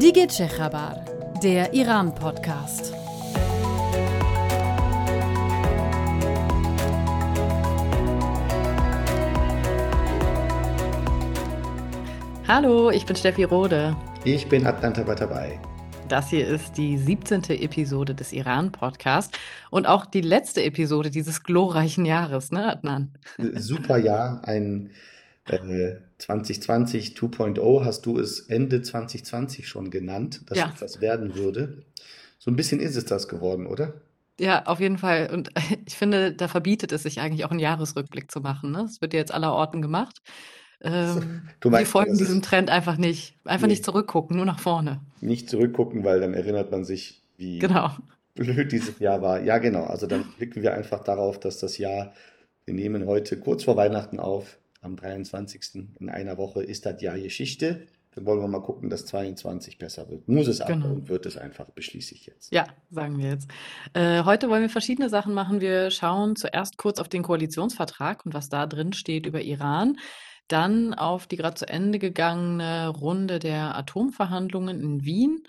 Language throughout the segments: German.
Dige Chabar, der Iran-Podcast. Hallo, ich bin Steffi Rode. Ich bin Adnan Tabatabai. Das hier ist die 17. Episode des Iran-Podcasts und auch die letzte Episode dieses glorreichen Jahres, ne, Adnan? Super Jahr, ein äh, 2020 2.0 hast du es Ende 2020 schon genannt, dass ja. etwas werden würde. So ein bisschen ist es das geworden, oder? Ja, auf jeden Fall. Und ich finde, da verbietet es sich eigentlich auch einen Jahresrückblick zu machen. Ne? Das wird ja jetzt aller Orten gemacht. Ähm, du meinst, wir folgen diesem Trend einfach nicht. Einfach nee. nicht zurückgucken, nur nach vorne. Nicht zurückgucken, weil dann erinnert man sich, wie genau. blöd dieses Jahr war. Ja, genau. Also dann blicken wir einfach darauf, dass das Jahr, wir nehmen heute kurz vor Weihnachten auf, am 23. in einer Woche ist das Jahr Geschichte. Dann wollen wir mal gucken, dass 22 besser wird. Muss es genau. aber und wird es einfach, beschließe ich jetzt. Ja, sagen wir jetzt. Äh, heute wollen wir verschiedene Sachen machen. Wir schauen zuerst kurz auf den Koalitionsvertrag und was da drin steht über Iran. Dann auf die gerade zu Ende gegangene Runde der Atomverhandlungen in Wien.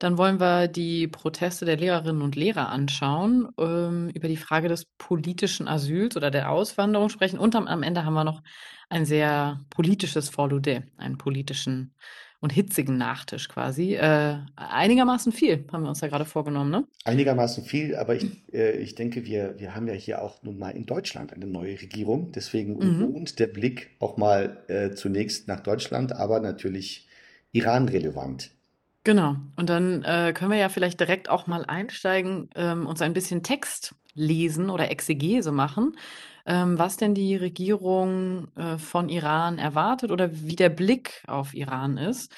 Dann wollen wir die Proteste der Lehrerinnen und Lehrer anschauen, ähm, über die Frage des politischen Asyls oder der Auswanderung sprechen. Und am, am Ende haben wir noch ein sehr politisches Follow-de, einen politischen und hitzigen Nachtisch quasi. Äh, einigermaßen viel haben wir uns ja gerade vorgenommen, ne? Einigermaßen viel, aber ich, äh, ich denke, wir, wir haben ja hier auch nun mal in Deutschland eine neue Regierung. Deswegen mhm. lohnt der Blick auch mal äh, zunächst nach Deutschland, aber natürlich Iran-relevant. Genau. Und dann äh, können wir ja vielleicht direkt auch mal einsteigen, ähm, uns ein bisschen Text lesen oder Exegese machen, ähm, was denn die Regierung äh, von Iran erwartet oder wie der Blick auf Iran ist.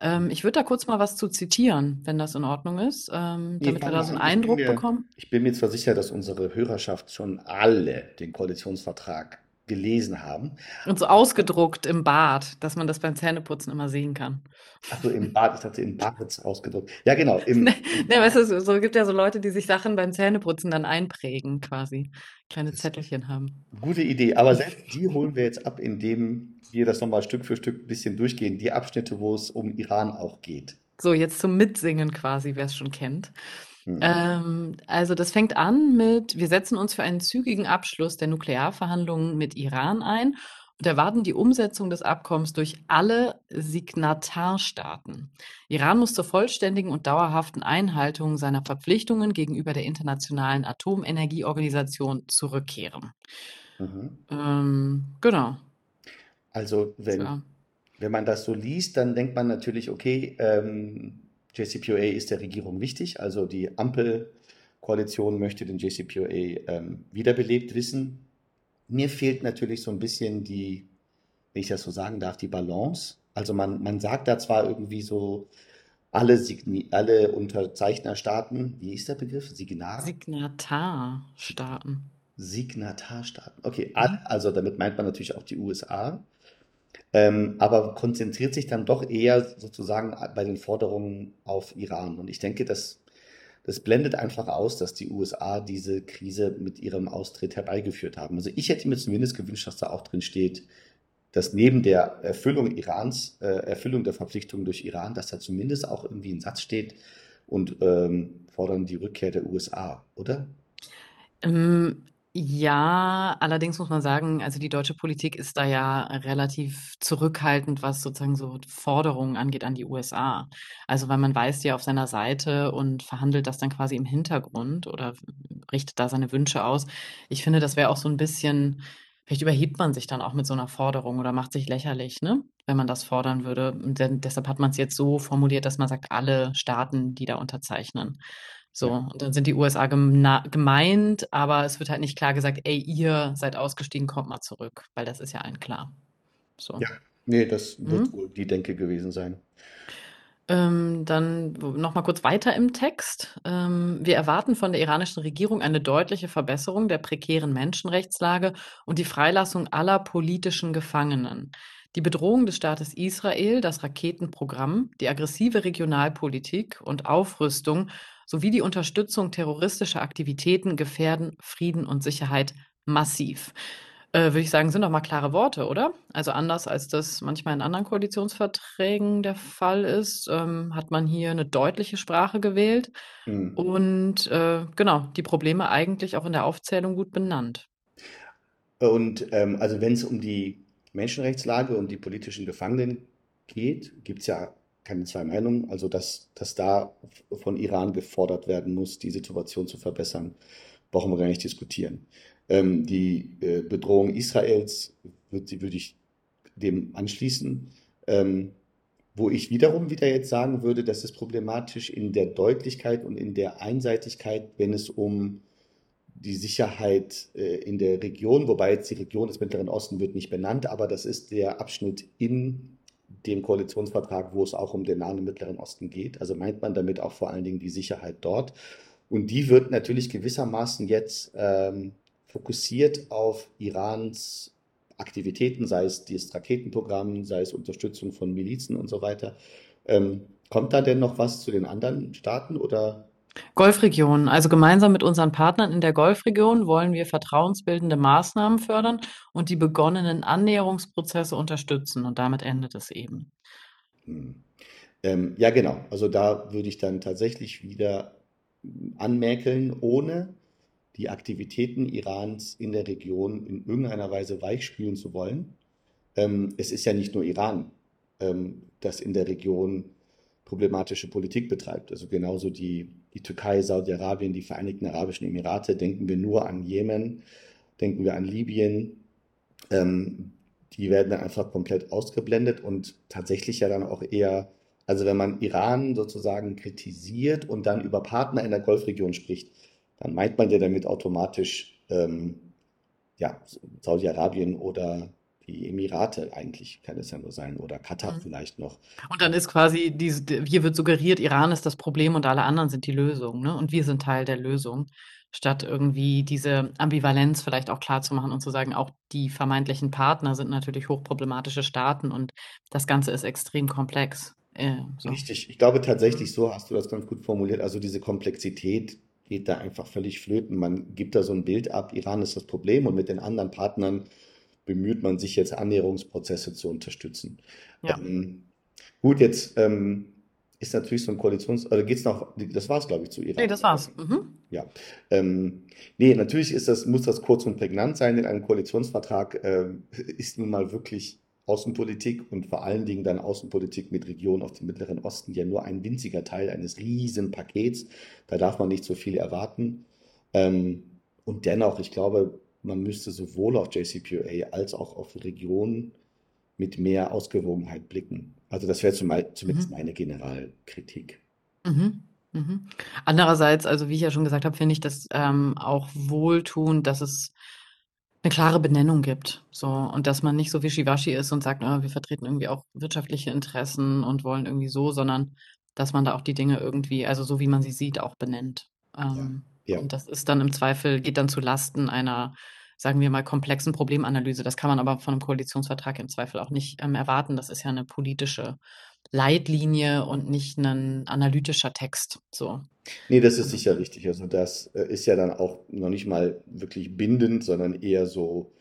Ähm, ich würde da kurz mal was zu zitieren, wenn das in Ordnung ist, ähm, damit wir da so einen Eindruck mir, bekommen. Ich bin mir zwar sicher, dass unsere Hörerschaft schon alle den Koalitionsvertrag gelesen haben. Und so ausgedruckt im Bad, dass man das beim Zähneputzen immer sehen kann. Also im Bad, ich dachte im Bad ausgedruckt. Ja, genau. Im, ne, ne, weißt du, so gibt ja so Leute, die sich Sachen beim Zähneputzen dann einprägen, quasi. Kleine Zettelchen haben. Gute Idee, aber selbst die holen wir jetzt ab, indem wir das nochmal Stück für Stück ein bisschen durchgehen. Die Abschnitte, wo es um Iran auch geht. So, jetzt zum Mitsingen quasi, wer es schon kennt. Mhm. Ähm, also das fängt an mit, wir setzen uns für einen zügigen Abschluss der Nuklearverhandlungen mit Iran ein und erwarten die Umsetzung des Abkommens durch alle Signatarstaaten. Iran muss zur vollständigen und dauerhaften Einhaltung seiner Verpflichtungen gegenüber der Internationalen Atomenergieorganisation zurückkehren. Mhm. Ähm, genau. Also wenn, so. wenn man das so liest, dann denkt man natürlich, okay, ähm, JCPOA ist der Regierung wichtig. Also die Ampelkoalition möchte den JCPOA ähm, wiederbelebt wissen. Mir fehlt natürlich so ein bisschen die, wenn ich das so sagen darf, die Balance. Also man, man sagt da zwar irgendwie so, alle, Signi alle Unterzeichnerstaaten, wie ist der Begriff? Signar? Signatarstaaten. Signatarstaaten. Okay, also damit meint man natürlich auch die USA ähm, aber konzentriert sich dann doch eher sozusagen bei den Forderungen auf Iran. Und ich denke, das, das blendet einfach aus, dass die USA diese Krise mit ihrem Austritt herbeigeführt haben. Also ich hätte mir zumindest gewünscht, dass da auch drin steht, dass neben der Erfüllung Irans, äh, Erfüllung der Verpflichtungen durch Iran, dass da zumindest auch irgendwie ein Satz steht und ähm, fordern die Rückkehr der USA, oder? Ähm, ja, allerdings muss man sagen, also die deutsche Politik ist da ja relativ zurückhaltend, was sozusagen so Forderungen angeht an die USA. Also weil man weist ja auf seiner Seite und verhandelt das dann quasi im Hintergrund oder richtet da seine Wünsche aus. Ich finde, das wäre auch so ein bisschen, vielleicht überhebt man sich dann auch mit so einer Forderung oder macht sich lächerlich, ne? Wenn man das fordern würde. Und deshalb hat man es jetzt so formuliert, dass man sagt, alle Staaten, die da unterzeichnen. So, und dann sind die USA gemeint, aber es wird halt nicht klar gesagt, ey, ihr seid ausgestiegen, kommt mal zurück, weil das ist ja allen klar. So. Ja, nee, das wird mhm. wohl die Denke gewesen sein. Ähm, dann nochmal kurz weiter im Text. Ähm, wir erwarten von der iranischen Regierung eine deutliche Verbesserung der prekären Menschenrechtslage und die Freilassung aller politischen Gefangenen. Die Bedrohung des Staates Israel, das Raketenprogramm, die aggressive Regionalpolitik und Aufrüstung sowie die Unterstützung terroristischer Aktivitäten gefährden Frieden und Sicherheit massiv. Äh, würde ich sagen, sind doch mal klare Worte, oder? Also anders als das manchmal in anderen Koalitionsverträgen der Fall ist, ähm, hat man hier eine deutliche Sprache gewählt Hm. und äh, genau, die Probleme eigentlich auch in der Aufzählung gut benannt. Und ähm, also wenn es um die Menschenrechtslage und die politischen Gefangenen geht, gibt es ja keine zwei Meinungen. Also dass, dass da von Iran gefordert werden muss, die Situation zu verbessern, brauchen wir gar nicht diskutieren. Ähm, die äh, Bedrohung Israels würde würd ich dem anschließen. Ähm, wo ich wiederum wieder jetzt sagen würde, das ist problematisch in der Deutlichkeit und in der Einseitigkeit, wenn es um die Sicherheit äh, in der Region, wobei jetzt die Region des Mittleren Osten wird nicht benannt, aber das ist der Abschnitt in dem Koalitionsvertrag, wo es auch um den Nahen und Mittleren Osten geht. Also meint man damit auch vor allen Dingen die Sicherheit dort. Und die wird natürlich gewissermaßen jetzt ähm, fokussiert auf Irans Aktivitäten, sei es das Raketenprogramm, sei es Unterstützung von Milizen und so weiter. Ähm, kommt da denn noch was zu den anderen Staaten oder? Golfregion. Also gemeinsam mit unseren Partnern in der Golfregion wollen wir vertrauensbildende Maßnahmen fördern und die begonnenen Annäherungsprozesse unterstützen. Und damit endet es eben. Hm. Ähm, ja, genau. Also da würde ich dann tatsächlich wieder anmäkeln, ohne die Aktivitäten Irans in der Region in irgendeiner Weise weichspülen zu wollen. Ähm, es ist ja nicht nur Iran, ähm, das in der Region problematische Politik betreibt. Also genauso die, die Türkei, Saudi-Arabien, die Vereinigten Arabischen Emirate. Denken wir nur an Jemen, denken wir an Libyen. Ähm, die werden dann einfach komplett ausgeblendet und tatsächlich ja dann auch eher, also wenn man Iran sozusagen kritisiert und dann über Partner in der Golfregion spricht, dann meint man ja damit automatisch ähm, ja, Saudi-Arabien oder die Emirate eigentlich kann es ja nur sein oder Katar Mhm. vielleicht noch. Und dann ist quasi diese, hier wird suggeriert, Iran ist das Problem und alle anderen sind die Lösung, ne? Und wir sind Teil der Lösung, statt irgendwie diese Ambivalenz vielleicht auch klar zu machen und zu sagen, auch die vermeintlichen Partner sind natürlich hochproblematische Staaten und das Ganze ist extrem komplex. Äh, so. Richtig, ich glaube Mhm. tatsächlich, so hast du das ganz gut formuliert. Also diese Komplexität geht da einfach völlig flöten. Man gibt da so ein Bild ab, Iran ist das Problem und mit den anderen Partnern bemüht man sich jetzt Annäherungsprozesse zu unterstützen. Ja. Ähm, gut, jetzt ähm, ist natürlich so ein Koalitions, oder geht's noch, das war es, glaube ich, zu Nee, Iran, das oder? war's. Mhm. Ja, ähm, nee, natürlich ist das, muss das kurz und prägnant sein in einem Koalitionsvertrag, ähm, ist nun mal wirklich Außenpolitik und vor allen Dingen dann Außenpolitik mit Regionen auf dem Mittleren Osten ja nur ein winziger Teil eines riesen Pakets. Da darf man nicht so viel erwarten. Ähm, und dennoch, ich glaube, man müsste sowohl auf JCPOA als auch auf Regionen mit mehr Ausgewogenheit blicken. Also das wäre zum, zumindest Mhm. meine Generalkritik. Mhm. Mhm. Andererseits, also wie ich ja schon gesagt habe, finde ich das ähm, auch wohltuend, dass es eine klare Benennung gibt. So, und dass man nicht so wischiwaschi ist und sagt, ah, wir vertreten irgendwie auch wirtschaftliche Interessen und wollen irgendwie so, sondern dass man da auch die Dinge irgendwie, also so wie man sie sieht, auch benennt. Ja, Ähm, ja. und das ist dann im Zweifel, geht dann zu Lasten einer, sagen wir mal, komplexen Problemanalyse. Das kann man aber von einem Koalitionsvertrag im Zweifel auch nicht ähm, erwarten. Das ist ja eine politische Leitlinie und nicht ein analytischer Text. So. Nee, das ist sicher richtig. Also das äh, ist ja dann auch noch nicht mal wirklich bindend, sondern eher so,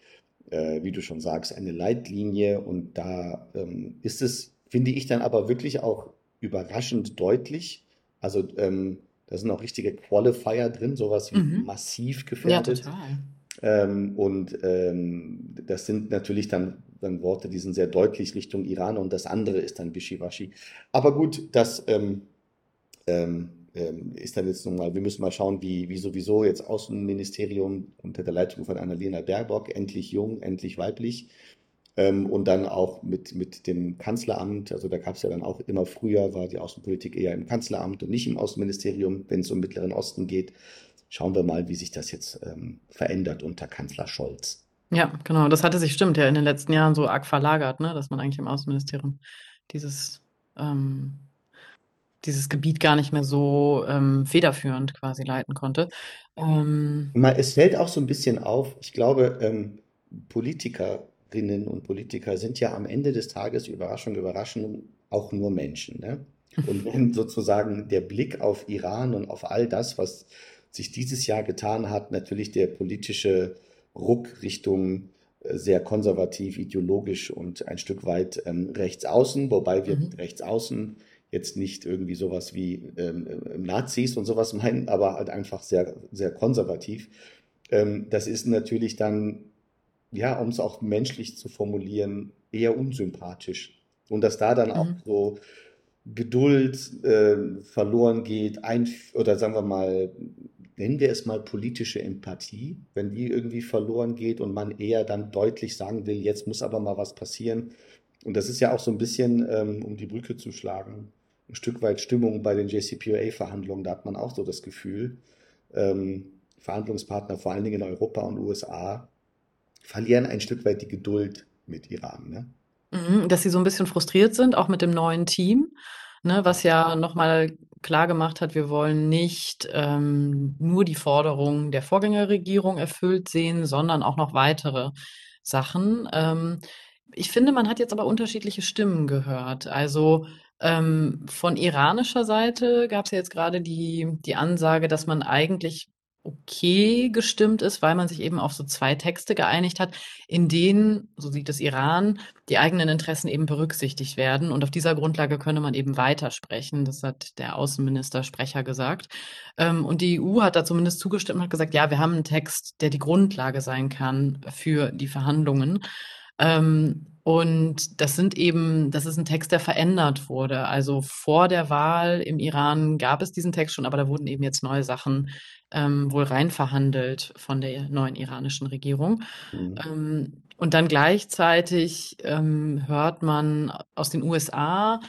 äh, wie du schon sagst, eine Leitlinie. Und da ähm, ist es, finde ich, dann aber wirklich auch überraschend deutlich. Also ähm, da sind auch richtige Qualifier drin, sowas wie mhm. massiv Ja, gefährdet. total. Ähm, und ähm, das sind natürlich dann, dann Worte, die sind sehr deutlich Richtung Iran und das andere ist dann Wischiwaschi. Aber gut, das ähm, ähm, ähm, ist dann jetzt nochmal, wir müssen mal schauen, wie, wie sowieso jetzt Außenministerium unter der Leitung von Annalena Baerbock, endlich jung, endlich weiblich, ähm, und dann auch mit, mit dem Kanzleramt, also da gab es ja dann auch immer früher, war die Außenpolitik eher im Kanzleramt und nicht im Außenministerium, wenn es um Mittleren Osten geht. Schauen wir mal, wie sich das jetzt ähm, verändert unter Kanzler Scholz. Ja, genau. Das hatte sich, stimmt, ja in den letzten Jahren so arg verlagert, ne, dass man eigentlich im Außenministerium dieses, ähm, dieses Gebiet gar nicht mehr so ähm, federführend quasi leiten konnte. Ähm, es fällt auch so ein bisschen auf, ich glaube, ähm, Politikerinnen und Politiker sind ja am Ende des Tages, Überraschung, Überraschung, auch nur Menschen, ne? Und wenn sozusagen der Blick auf Iran und auf all das, was sich dieses Jahr getan hat, natürlich der politische Ruck Richtung sehr konservativ, ideologisch und ein Stück weit ähm, rechtsaußen, wobei wir Mhm. mit rechtsaußen jetzt nicht irgendwie sowas wie ähm, äh, Nazis und sowas meinen, aber halt einfach sehr, sehr konservativ. Ähm, das ist natürlich dann, ja, um es auch menschlich zu formulieren, eher unsympathisch. Und dass da dann auch Mhm. so Geduld äh, verloren geht, ein, oder sagen wir mal, nennen wir es mal politische Empathie, wenn die irgendwie verloren geht und man eher dann deutlich sagen will, jetzt muss aber mal was passieren. Und das ist ja auch so ein bisschen, ähm, um die Brücke zu schlagen, ein Stück weit Stimmung bei den JCPOA-Verhandlungen. Da hat man auch so das Gefühl, ähm, Verhandlungspartner, vor allen Dingen in Europa und USA, verlieren ein Stück weit die Geduld mit Iran. Ne? Mhm, dass sie so ein bisschen frustriert sind, auch mit dem neuen Team, ne, was ja noch mal klargemacht hat, wir wollen nicht ähm, nur die Forderungen der Vorgängerregierung erfüllt sehen, sondern auch noch weitere Sachen. Ähm, ich finde, man hat jetzt aber unterschiedliche Stimmen gehört. Also ähm, von iranischer Seite gab es ja jetzt gerade die, die Ansage, dass man eigentlich okay gestimmt ist, weil man sich eben auf so zwei Texte geeinigt hat, in denen, so sieht es Iran, die eigenen Interessen eben berücksichtigt werden. Und auf dieser Grundlage könne man eben weitersprechen. Das hat der Außenminister Sprecher gesagt. Ähm, und die EU hat da zumindest zugestimmt und hat gesagt, ja, wir haben einen Text, der die Grundlage sein kann für die Verhandlungen. Ähm, und das sind eben, das ist ein Text, der verändert wurde. Also vor der Wahl im Iran gab es diesen Text schon, aber da wurden eben jetzt neue Sachen ähm, wohl rein verhandelt von der neuen iranischen Regierung. Mhm. Ähm, und dann gleichzeitig ähm, hört man aus den USA,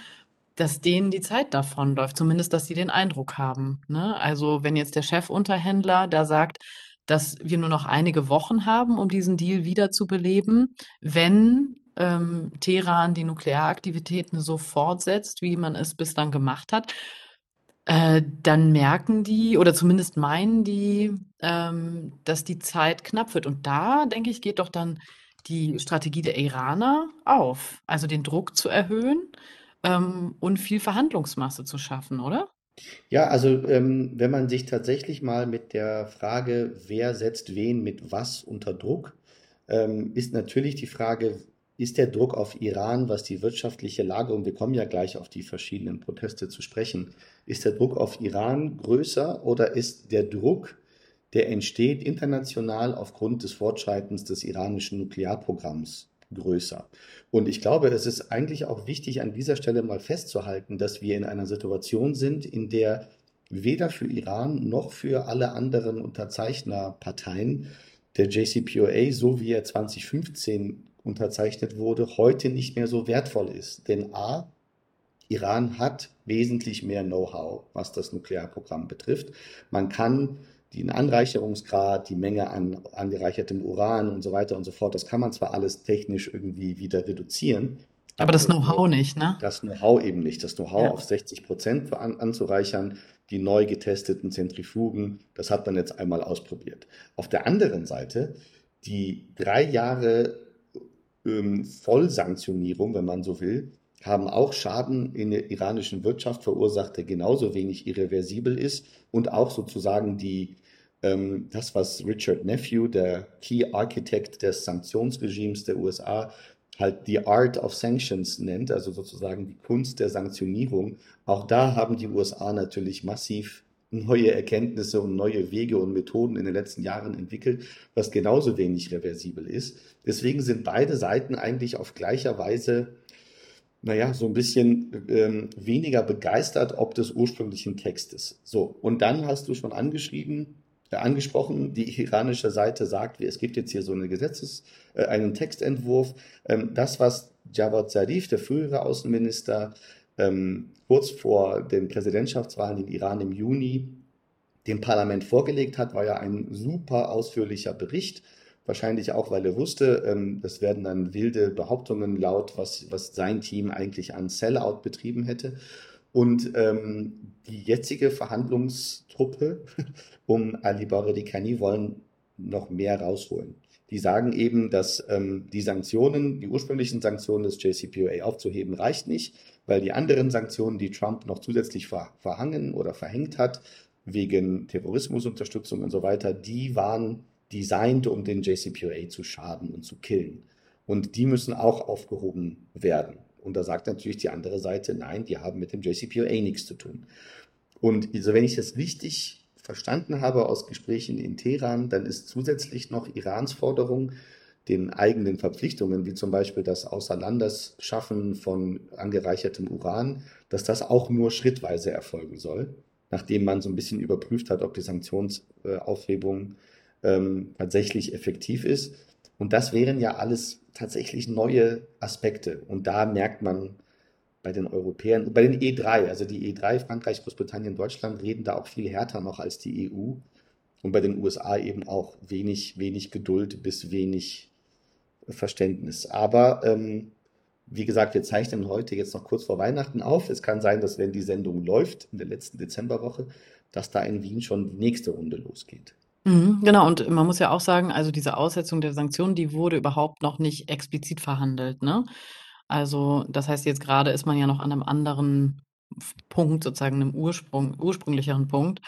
dass denen die Zeit davonläuft, zumindest, dass sie den Eindruck haben. Ne? Also wenn jetzt der Chefunterhändler da sagt, dass wir nur noch einige Wochen haben, um diesen Deal wiederzubeleben, wenn ähm, Teheran die Nuklearaktivitäten so fortsetzt, wie man es bislang gemacht hat, äh, dann merken die oder zumindest meinen die, ähm, dass die Zeit knapp wird. Und da, denke ich, geht doch dann die Strategie der Iraner auf, also den Druck zu erhöhen ähm, und viel Verhandlungsmasse zu schaffen, oder? Ja, also ähm, wenn man sich tatsächlich mal mit der Frage, wer setzt wen mit was unter Druck, ist natürlich die Frage, ist der Druck auf Iran, was die wirtschaftliche Lage, und wir kommen ja gleich auf die verschiedenen Proteste zu sprechen, ist der Druck auf Iran größer oder ist der Druck, der entsteht international aufgrund des Fortschreitens des iranischen Nuklearprogramms größer? Und ich glaube, es ist eigentlich auch wichtig, an dieser Stelle mal festzuhalten, dass wir in einer Situation sind, in der weder für Iran noch für alle anderen Unterzeichnerparteien der JCPOA, so wie er 2015 unterzeichnet wurde, heute nicht mehr so wertvoll ist. Denn a, Iran hat wesentlich mehr Know-how, was das Nuklearprogramm betrifft. Man kann den Anreicherungsgrad, die Menge an angereichertem Uran und so weiter und so fort, das kann man zwar alles technisch irgendwie wieder reduzieren, Aber aber das das Know- Know-how nicht, ne? das Know-how eben nicht. Das Know-how Ja. auf 60 Prozent an, anzureichern, die neu getesteten Zentrifugen, das hat man jetzt einmal ausprobiert. Auf der anderen Seite, die drei Jahre ähm, Vollsanktionierung, wenn man so will, haben auch Schaden in der iranischen Wirtschaft verursacht, der genauso wenig irreversibel ist und auch sozusagen die, ähm, das, was Richard Nephew, der Key Architect des Sanktionsregimes der USA, halt die Art of Sanctions nennt, also sozusagen die Kunst der Sanktionierung. Auch da haben die USA natürlich massiv neue Erkenntnisse und neue Wege und Methoden in den letzten Jahren entwickelt, was genauso wenig reversibel ist. Deswegen sind beide Seiten eigentlich auf gleicher Weise, naja, so ein bisschen ähm, weniger begeistert ob des ursprünglichen Textes. So, und dann hast du schon angeschrieben, äh, angesprochen, die iranische Seite sagt, es gibt jetzt hier so eine Gesetzes, äh, einen Textentwurf. Ähm, das, was Javad Zarif, der frühere Außenminister, ähm, kurz vor den Präsidentschaftswahlen in Iran im Juni dem Parlament vorgelegt hat, war ja ein super ausführlicher Bericht. Wahrscheinlich auch, weil er wusste, ähm, das werden dann wilde Behauptungen laut, was, was sein Team eigentlich an Sellout betrieben hätte. Und ähm, die jetzige Verhandlungstruppe um Ali Baradikani wollen noch mehr rausholen. Die sagen eben, dass ähm, die Sanktionen, die ursprünglichen Sanktionen des JCPOA aufzuheben, reicht nicht, weil die anderen Sanktionen, die Trump noch zusätzlich ver verhangen oder verhängt hat, wegen Terrorismusunterstützung und so weiter, die waren designt, um den JCPOA zu schaden und zu killen. Und die müssen auch aufgehoben werden. Und da sagt natürlich die andere Seite, nein, die haben mit dem JCPOA nichts zu tun. Und also wenn ich das richtig verstanden habe aus Gesprächen in Teheran, dann ist zusätzlich noch Irans Forderung, den eigenen Verpflichtungen, wie zum Beispiel das Außerlandesschaffen von angereichertem Uran, dass das auch nur schrittweise erfolgen soll, nachdem man so ein bisschen überprüft hat, ob die Sanktionsaufhebung ähm, tatsächlich effektiv ist. Und das wären ja alles tatsächlich neue Aspekte. Und da merkt man bei den Europäern, bei den E3, also die E3, Frankreich, Großbritannien, Deutschland, reden da auch viel härter noch als die EU. Und bei den USA eben auch wenig, wenig Geduld bis wenig Verständnis. Aber ähm, wie gesagt, wir zeichnen heute jetzt noch kurz vor Weihnachten auf. Es kann sein, dass wenn die Sendung läuft in der letzten Dezemberwoche, dass da in Wien schon die nächste Runde losgeht. Mhm, genau, und man muss ja auch sagen, also diese Aussetzung der Sanktionen, die wurde überhaupt noch nicht explizit verhandelt, ne? Also, das heißt, jetzt gerade ist man ja noch an einem anderen Punkt, sozusagen einem Ursprung, ursprünglicheren Punkt.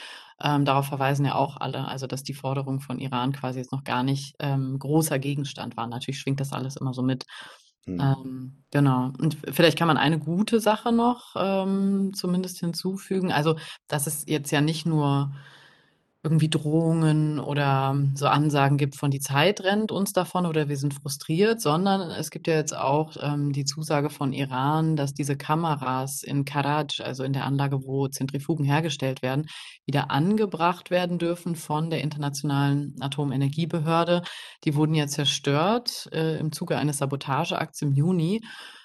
Ähm, darauf verweisen ja auch alle, also dass die Forderungen von Iran quasi jetzt noch gar nicht ähm, großer Gegenstand waren. Natürlich schwingt das alles immer so mit. Mhm. Ähm, genau. Und vielleicht kann man eine gute Sache noch ähm, zumindest hinzufügen. Also, dass es jetzt ja nicht nur irgendwie Drohungen oder so Ansagen gibt von die Zeit rennt uns davon oder wir sind frustriert, sondern es gibt ja jetzt auch ähm, die Zusage von Iran, dass diese Kameras in Karaj, also in der Anlage, wo Zentrifugen hergestellt werden, wieder angebracht werden dürfen von der Internationalen Atomenergiebehörde. Die wurden ja zerstört äh, im Zuge eines Sabotageakts im Juni.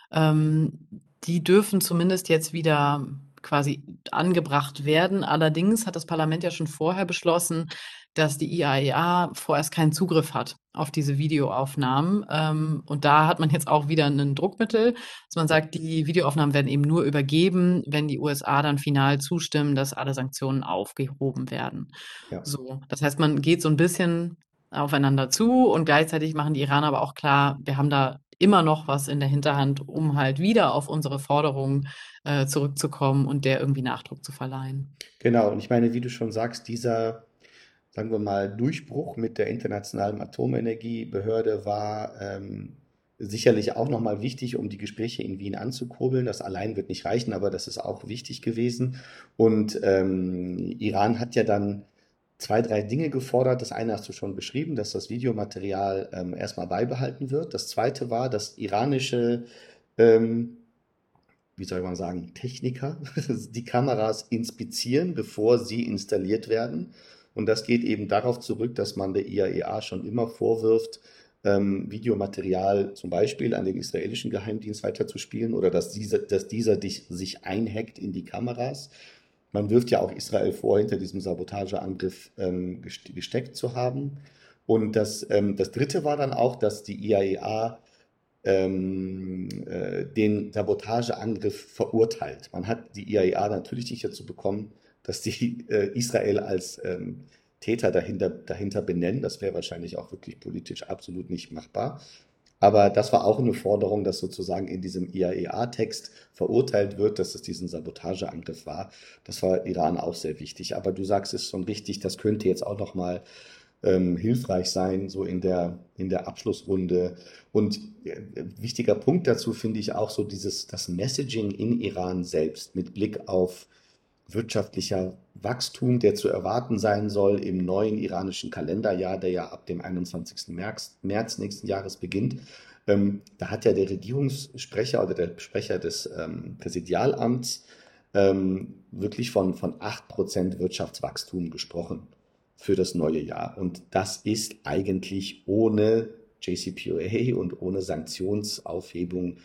Ähm, die dürfen zumindest jetzt wieder quasi angebracht werden. Allerdings hat das Parlament ja schon vorher beschlossen, dass die IAEA e vorerst keinen Zugriff hat auf diese Videoaufnahmen. Ähm, und da hat man jetzt auch wieder ein Druckmittel, dass man sagt, die Videoaufnahmen werden eben nur übergeben, wenn die USA dann final zustimmen, dass alle Sanktionen aufgehoben werden. Ja. So, das heißt, man geht so ein bisschen aufeinander zu und gleichzeitig machen die Iraner aber auch klar, wir haben da immer noch was in der Hinterhand, um halt wieder auf unsere Forderungen äh, zurückzukommen und der irgendwie Nachdruck zu verleihen. Genau, und ich meine, wie du schon sagst, dieser, sagen wir mal, Durchbruch mit der Internationalen Atomenergiebehörde war ähm, sicherlich auch nochmal wichtig, um die Gespräche in Wien anzukurbeln. Das allein wird nicht reichen, aber das ist auch wichtig gewesen. Und ähm, Iran hat ja dann zwei, drei Dinge gefordert. Das eine hast du schon beschrieben, dass das Videomaterial ähm, erstmal beibehalten wird. Das zweite war, dass iranische, ähm, wie soll man sagen, Techniker die Kameras inspizieren, bevor sie installiert werden. Und das geht eben darauf zurück, dass man der IAEA e schon immer vorwirft, ähm, Videomaterial zum Beispiel an den israelischen Geheimdienst weiterzuspielen oder dass dieser, dass dieser dich, sich einhackt in die Kameras. Man wirft ja auch Israel vor, hinter diesem Sabotageangriff ähm, gesteckt zu haben. Und das, ähm, das Dritte war dann auch, dass die IAEA ähm, äh, den Sabotageangriff verurteilt. Man hat die IAEA natürlich nicht dazu bekommen, dass die äh, Israel als ähm, Täter dahinter, dahinter benennen. Das wäre wahrscheinlich auch wirklich politisch absolut nicht machbar. Aber das war auch eine Forderung, dass sozusagen in diesem IAEA-Text verurteilt wird, dass es diesen Sabotageangriff war. Das war Iran auch sehr wichtig. Aber du sagst es schon richtig, das könnte jetzt auch nochmal ähm, hilfreich sein, so in der, in der Abschlussrunde. Und äh, wichtiger Punkt dazu finde ich auch so dieses, das Messaging in Iran selbst mit Blick auf wirtschaftlicher Wachstum, der zu erwarten sein soll im neuen iranischen Kalenderjahr, der ja ab dem 21. März, März nächsten Jahres beginnt. Ähm, da hat ja der Regierungssprecher oder der Sprecher des ähm, Präsidialamts ähm, wirklich von, von 8% Wirtschaftswachstum gesprochen für das neue Jahr. Und das ist eigentlich ohne JCPOA und ohne Sanktionsaufhebung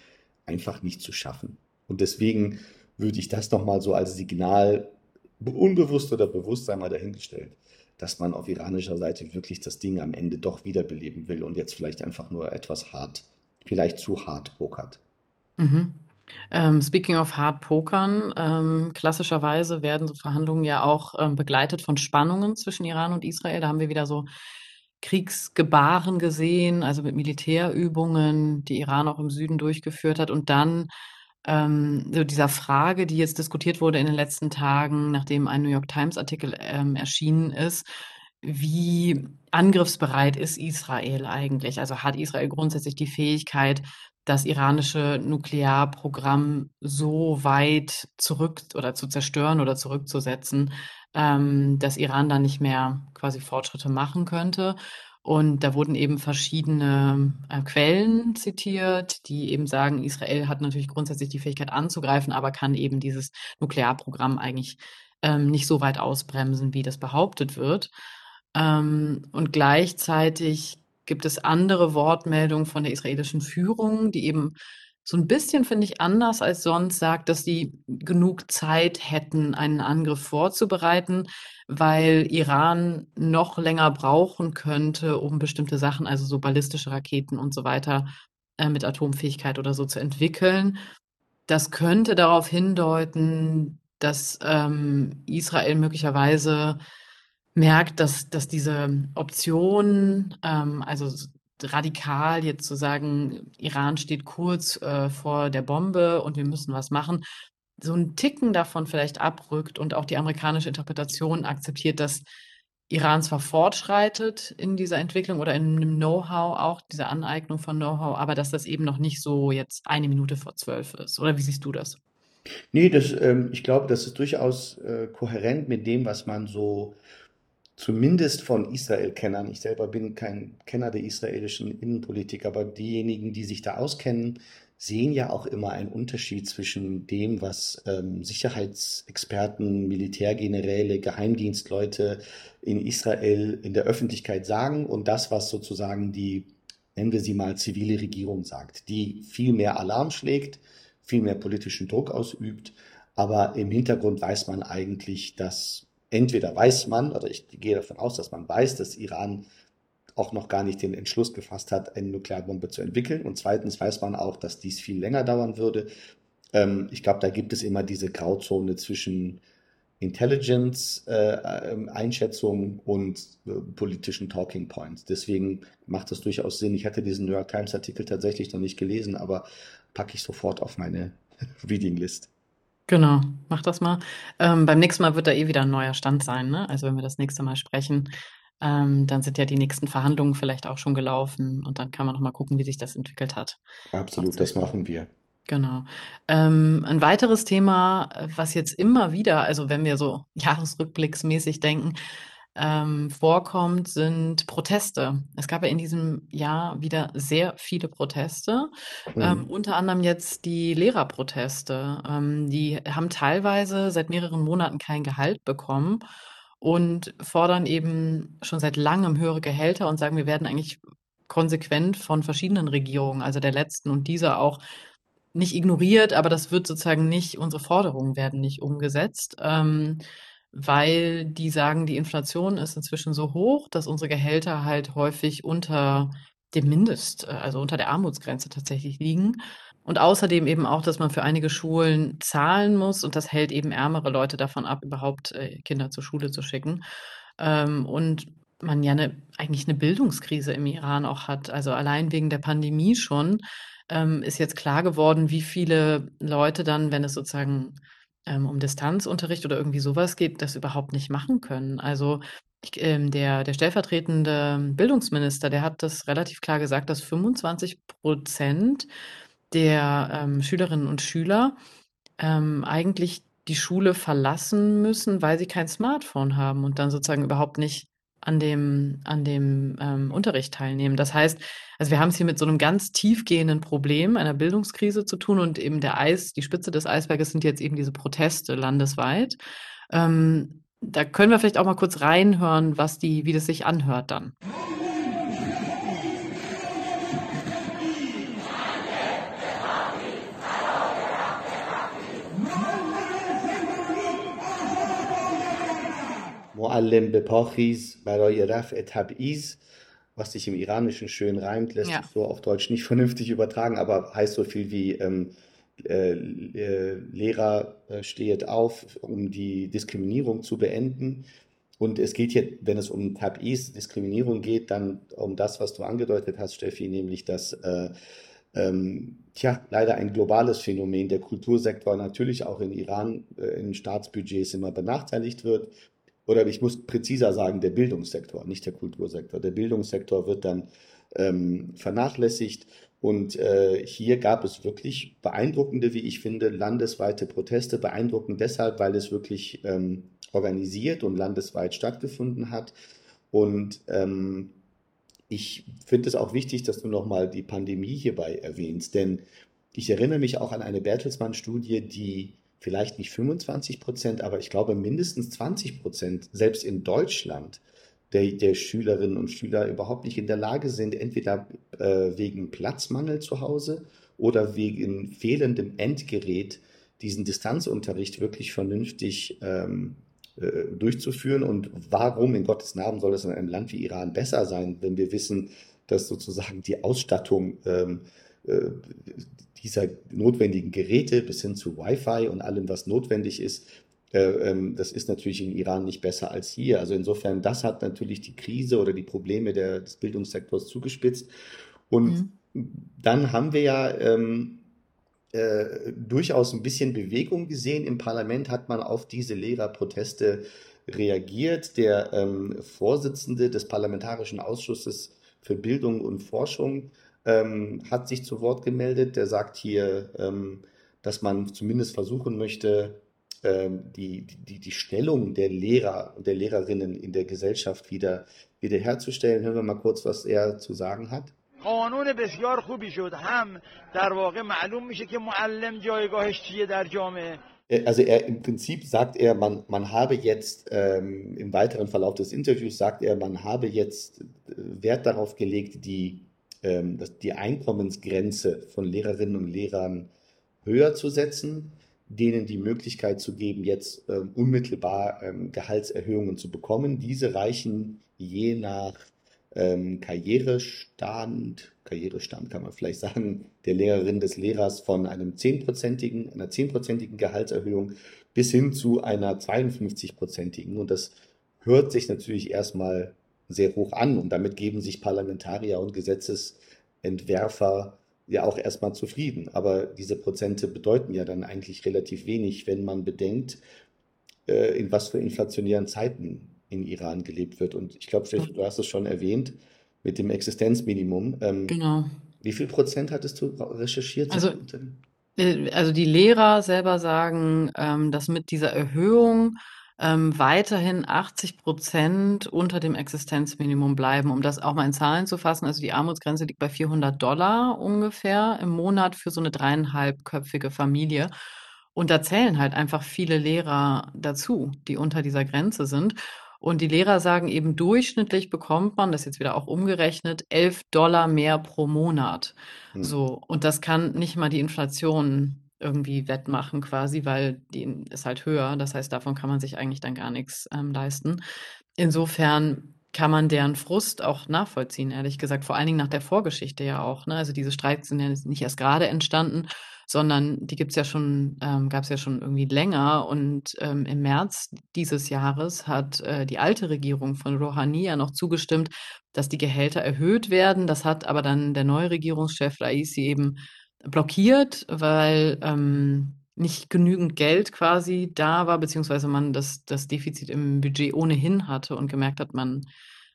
einfach nicht zu schaffen. Und deswegen würde ich das nochmal so als Signal, unbewusst oder bewusst sei mal dahingestellt, dass man auf iranischer Seite wirklich das Ding am Ende doch wiederbeleben will und jetzt vielleicht einfach nur etwas hart, vielleicht zu hart pokert. Mhm. Ähm, speaking of hard Pokern, ähm, klassischerweise werden so Verhandlungen ja auch ähm, begleitet von Spannungen zwischen Iran und Israel. Da haben wir wieder so Kriegsgebaren gesehen, also mit Militärübungen, die Iran auch im Süden durchgeführt hat. Und dann ähm, so dieser Frage, die jetzt diskutiert wurde in den letzten Tagen, nachdem ein New York Times Artikel ähm, erschienen ist, wie angriffsbereit ist Israel eigentlich? Also hat Israel grundsätzlich die Fähigkeit, das iranische Nuklearprogramm so weit zurück oder zu zerstören oder zurückzusetzen, ähm, dass Iran dann nicht mehr quasi Fortschritte machen könnte? Und da wurden eben verschiedene äh, Quellen zitiert, die eben sagen, Israel hat natürlich grundsätzlich die Fähigkeit anzugreifen, aber kann eben dieses Nuklearprogramm eigentlich ähm, nicht so weit ausbremsen, wie das behauptet wird. Ähm, und gleichzeitig gibt es andere Wortmeldungen von der israelischen Führung, die eben so ein bisschen, finde ich, anders als sonst sagt, dass sie genug Zeit hätten, einen Angriff vorzubereiten, weil Iran noch länger brauchen könnte, um bestimmte Sachen, also so ballistische Raketen und so weiter, äh, mit Atomfähigkeit oder so zu entwickeln. Das könnte darauf hindeuten, dass ähm, Israel möglicherweise merkt, dass, dass diese Option, ähm, also radikal jetzt zu sagen, Iran steht kurz äh, vor der Bombe und wir müssen was machen, so ein Ticken davon vielleicht abrückt und auch die amerikanische Interpretation akzeptiert, dass Iran zwar fortschreitet in dieser Entwicklung oder in einem Know-how, auch diese Aneignung von Know-how, aber dass das eben noch nicht so jetzt eine Minute vor zwölf ist. Oder wie siehst du das? Nee, das, ähm, ich glaube, das ist durchaus äh, kohärent mit dem, was man so zumindest von Israel-Kennern, ich selber bin kein Kenner der israelischen Innenpolitik, aber diejenigen, die sich da auskennen, sehen ja auch immer einen Unterschied zwischen dem, was ähm, Sicherheitsexperten, Militärgeneräle, Geheimdienstleute in Israel in der Öffentlichkeit sagen und das, was sozusagen die, nennen wir sie mal, zivile Regierung sagt, die viel mehr Alarm schlägt, viel mehr politischen Druck ausübt, aber im Hintergrund weiß man eigentlich, dass entweder weiß man, oder ich gehe davon aus, dass man weiß, dass Iran auch noch gar nicht den Entschluss gefasst hat, eine Nuklearbombe zu entwickeln. Und zweitens weiß man auch, dass dies viel länger dauern würde. Ähm, ich glaube, da gibt es immer diese Grauzone zwischen Intelligence-Einschätzung äh, und äh, politischen Talking Points. Deswegen macht es durchaus Sinn. Ich hatte diesen New York Times-Artikel tatsächlich noch nicht gelesen, aber packe ich sofort auf meine Reading List. Genau, mach das mal. Ähm, beim nächsten Mal wird da eh wieder ein neuer Stand sein, ne? Also wenn wir das nächste Mal sprechen, ähm, dann sind ja die nächsten Verhandlungen vielleicht auch schon gelaufen und dann kann man noch mal gucken, wie sich das entwickelt hat. Absolut, das machen wir. Genau. Ähm, ein weiteres Thema, was jetzt immer wieder, also wenn wir so jahresrückblicksmäßig denken, ähm, vorkommt, sind Proteste. Es gab ja in diesem Jahr wieder sehr viele Proteste, ähm, Mhm. unter anderem jetzt die Lehrerproteste. Ähm, die haben teilweise seit mehreren Monaten kein Gehalt bekommen und fordern eben schon seit langem höhere Gehälter und sagen, wir werden eigentlich konsequent von verschiedenen Regierungen, also der letzten und dieser auch nicht ignoriert, aber das wird sozusagen nicht, unsere Forderungen werden nicht umgesetzt, ähm, weil die sagen, die Inflation ist inzwischen so hoch, dass unsere Gehälter halt häufig unter dem Mindest, äh, also unter der Armutsgrenze tatsächlich liegen. Und außerdem eben auch, dass man für einige Schulen zahlen muss und das hält eben ärmere Leute davon ab, überhaupt äh, Kinder zur Schule zu schicken. Ähm, und man ja eine, eigentlich eine Bildungskrise im Iran auch hat. Also allein wegen der Pandemie schon ähm, ist jetzt klar geworden, wie viele Leute dann, wenn es sozusagen ähm, um Distanzunterricht oder irgendwie sowas geht, das überhaupt nicht machen können. Also ich, ähm, der, der stellvertretende Bildungsminister, der hat das relativ klar gesagt, dass 25 Prozent der ähm, Schülerinnen und Schüler ähm, eigentlich die Schule verlassen müssen, weil sie kein Smartphone haben und dann sozusagen überhaupt nicht an dem, an dem ähm, Unterricht teilnehmen. Das heißt, also wir haben es hier mit so einem ganz tiefgehenden Problem, einer Bildungskrise zu tun und eben der Eis, die Spitze des Eisberges sind jetzt eben diese Proteste landesweit. Ähm, da können wir vielleicht auch mal kurz reinhören, was die, wie das sich anhört dann. معلم به پا خیز برای رفع تبعیض, was sich im Iranischen schön reimt, lässt Ja, sich so auf Deutsch nicht vernünftig übertragen, aber heißt so viel wie ähm, äh, äh, Lehrer äh, steht auf, um die Diskriminierung zu beenden. Und es geht hier, wenn es um Tabis, Diskriminierung geht, dann um das, was du angedeutet hast, Steffi, nämlich dass äh, ähm, tja, leider ein globales Phänomen. Der Kultursektor natürlich auch in Iran äh, in Staatsbudgets immer benachteiligt wird oder ich muss präziser sagen, der Bildungssektor, nicht der Kultursektor. Der Bildungssektor wird dann ähm, vernachlässigt. Und äh, hier gab es wirklich beeindruckende, wie ich finde, landesweite Proteste. Beeindruckend deshalb, weil es wirklich ähm, organisiert und landesweit stattgefunden hat. Und ähm, ich finde es auch wichtig, dass du nochmal die Pandemie hierbei erwähnst, denn ich erinnere mich auch an eine Bertelsmann-Studie, die vielleicht nicht 25 Prozent, aber ich glaube mindestens 20 Prozent, selbst in Deutschland, der, der Schülerinnen und Schüler überhaupt nicht in der Lage sind, entweder äh, wegen Platzmangel zu Hause oder wegen fehlendem Endgerät diesen Distanzunterricht wirklich vernünftig ähm, äh, durchzuführen. Und warum in Gottes Namen soll es in einem Land wie Iran besser sein, wenn wir wissen, dass sozusagen die Ausstattung ähm, äh, dieser notwendigen Geräte bis hin zu Wi-Fi und allem, was notwendig ist, äh, ähm, das ist natürlich in Iran nicht besser als hier. Also insofern, das hat natürlich die Krise oder die Probleme der, des Bildungssektors zugespitzt. Und mhm. dann haben wir ja ähm, äh, durchaus ein bisschen Bewegung gesehen. Im Parlament hat man auf diese Lehrerproteste reagiert. Der ähm, Vorsitzende des Parlamentarischen Ausschusses für Bildung und Forschung ähm, hat sich zu Wort gemeldet. Der sagt hier, ähm, dass man zumindest versuchen möchte, ähm, die, die, die Stellung der Lehrer und der Lehrerinnen in der Gesellschaft wieder wiederherzustellen. Hören wir mal kurz, was er zu sagen hat. قانون بسیار خوبی شد هم در واقع معلوم میشه که معلم جایگاهش چیه در جامعه also er im Prinzip sagt er, man, man habe jetzt ähm, im weiteren Verlauf des Interviews sagt er, man habe jetzt Wert darauf gelegt, die, ähm, die Einkommensgrenze von Lehrerinnen und Lehrern höher zu setzen denen die Möglichkeit zu geben, jetzt ähm, unmittelbar ähm, Gehaltserhöhungen zu bekommen. Diese reichen je nach ähm, Karrierestand, Karrierestand kann man vielleicht sagen, der Lehrerin des Lehrers von einem zehnprozentigen, einer zehnprozentigen Gehaltserhöhung bis hin zu einer 52-prozentigen. Und das hört sich natürlich erstmal sehr hoch an und damit geben sich Parlamentarier und Gesetzesentwerfer ja auch erstmal zufrieden. Aber diese Prozente bedeuten ja dann eigentlich relativ wenig, wenn man bedenkt, äh, in was für inflationären Zeiten in Iran gelebt wird. Und ich glaube, du hast es schon erwähnt mit dem Existenzminimum. Ähm, genau. Wie viel Prozent hattest du recherchiert? Also, äh, also die Lehrer selber sagen, ähm, dass mit dieser Erhöhung ähm, weiterhin 80 Prozent unter dem Existenzminimum bleiben. Um das auch mal in Zahlen zu fassen, also die Armutsgrenze liegt bei 400 Dollar ungefähr im Monat für so eine dreieinhalbköpfige Familie. Und da zählen halt einfach viele Lehrer dazu, die unter dieser Grenze sind. Und die Lehrer sagen eben, durchschnittlich bekommt man, das jetzt wieder auch umgerechnet, 11 Dollar mehr pro Monat. Hm. So. Und das kann nicht mal die Inflation irgendwie wettmachen quasi, weil die ist halt höher. Das heißt, davon kann man sich eigentlich dann gar nichts ähm, leisten. Insofern kann man deren Frust auch nachvollziehen, ehrlich gesagt. Vor allen Dingen nach der Vorgeschichte ja auch. Ne? Also diese Streits sind ja nicht erst gerade entstanden, sondern die gibt's ja schon, ähm, gab es ja schon irgendwie länger. Und ähm, im März dieses Jahres hat äh, die alte Regierung von Rouhani ja noch zugestimmt, dass die Gehälter erhöht werden. Das hat aber dann der neue Regierungschef Raisi eben blockiert, weil ähm, nicht genügend Geld quasi da war, beziehungsweise man das, das Defizit im Budget ohnehin hatte und gemerkt hat, man,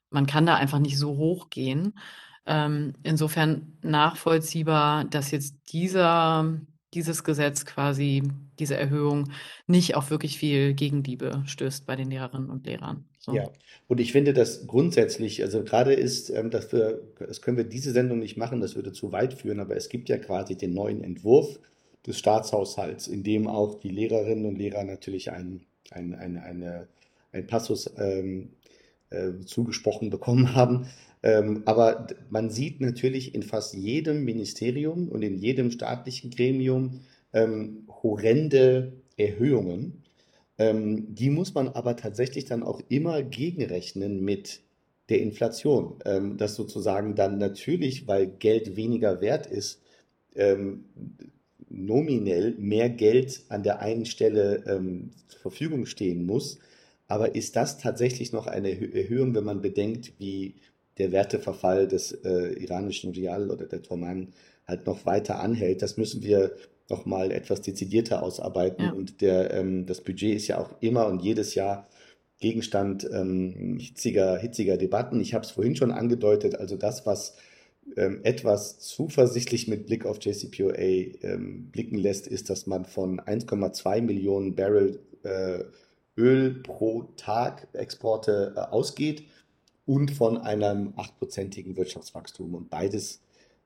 man kann da einfach nicht so hoch gehen. Ähm, insofern nachvollziehbar, dass jetzt dieser, dieses Gesetz quasi, diese Erhöhung nicht auf wirklich viel Gegenliebe stößt bei den Lehrerinnen und Lehrern. So. Ja, und ich finde das grundsätzlich, also gerade ist, ähm, dass wir, das können wir diese Sendung nicht machen, das würde zu weit führen, aber es gibt ja quasi den neuen Entwurf des Staatshaushalts, in dem auch die Lehrerinnen und Lehrer natürlich ein, ein, ein, eine, ein Passus ähm, äh, zugesprochen bekommen haben. Ähm, aber man sieht natürlich in fast jedem Ministerium und in jedem staatlichen Gremium ähm, horrende Erhöhungen ähm, die muss man aber tatsächlich dann auch immer gegenrechnen mit der Inflation. Ähm, dass sozusagen dann natürlich, weil Geld weniger wert ist, ähm, nominell mehr Geld an der einen Stelle ähm, zur Verfügung stehen muss. Aber ist das tatsächlich noch eine Erhöhung, wenn man bedenkt, wie der Werteverfall des äh, iranischen Rial oder der Torman halt noch weiter anhält? Das müssen wir nochmal etwas dezidierter ausarbeiten. Ja. Und der, ähm, das Budget ist ja auch immer und jedes Jahr Gegenstand ähm, hitziger, hitziger Debatten. Ich habe es vorhin schon angedeutet, also das, was ähm, etwas zuversichtlich mit Blick auf JCPOA ähm, blicken lässt, ist, dass man von 1,2 Millionen Barrel äh, Öl pro Tag Exporte äh, ausgeht und von einem achtprozentigen Wirtschaftswachstum. Und beides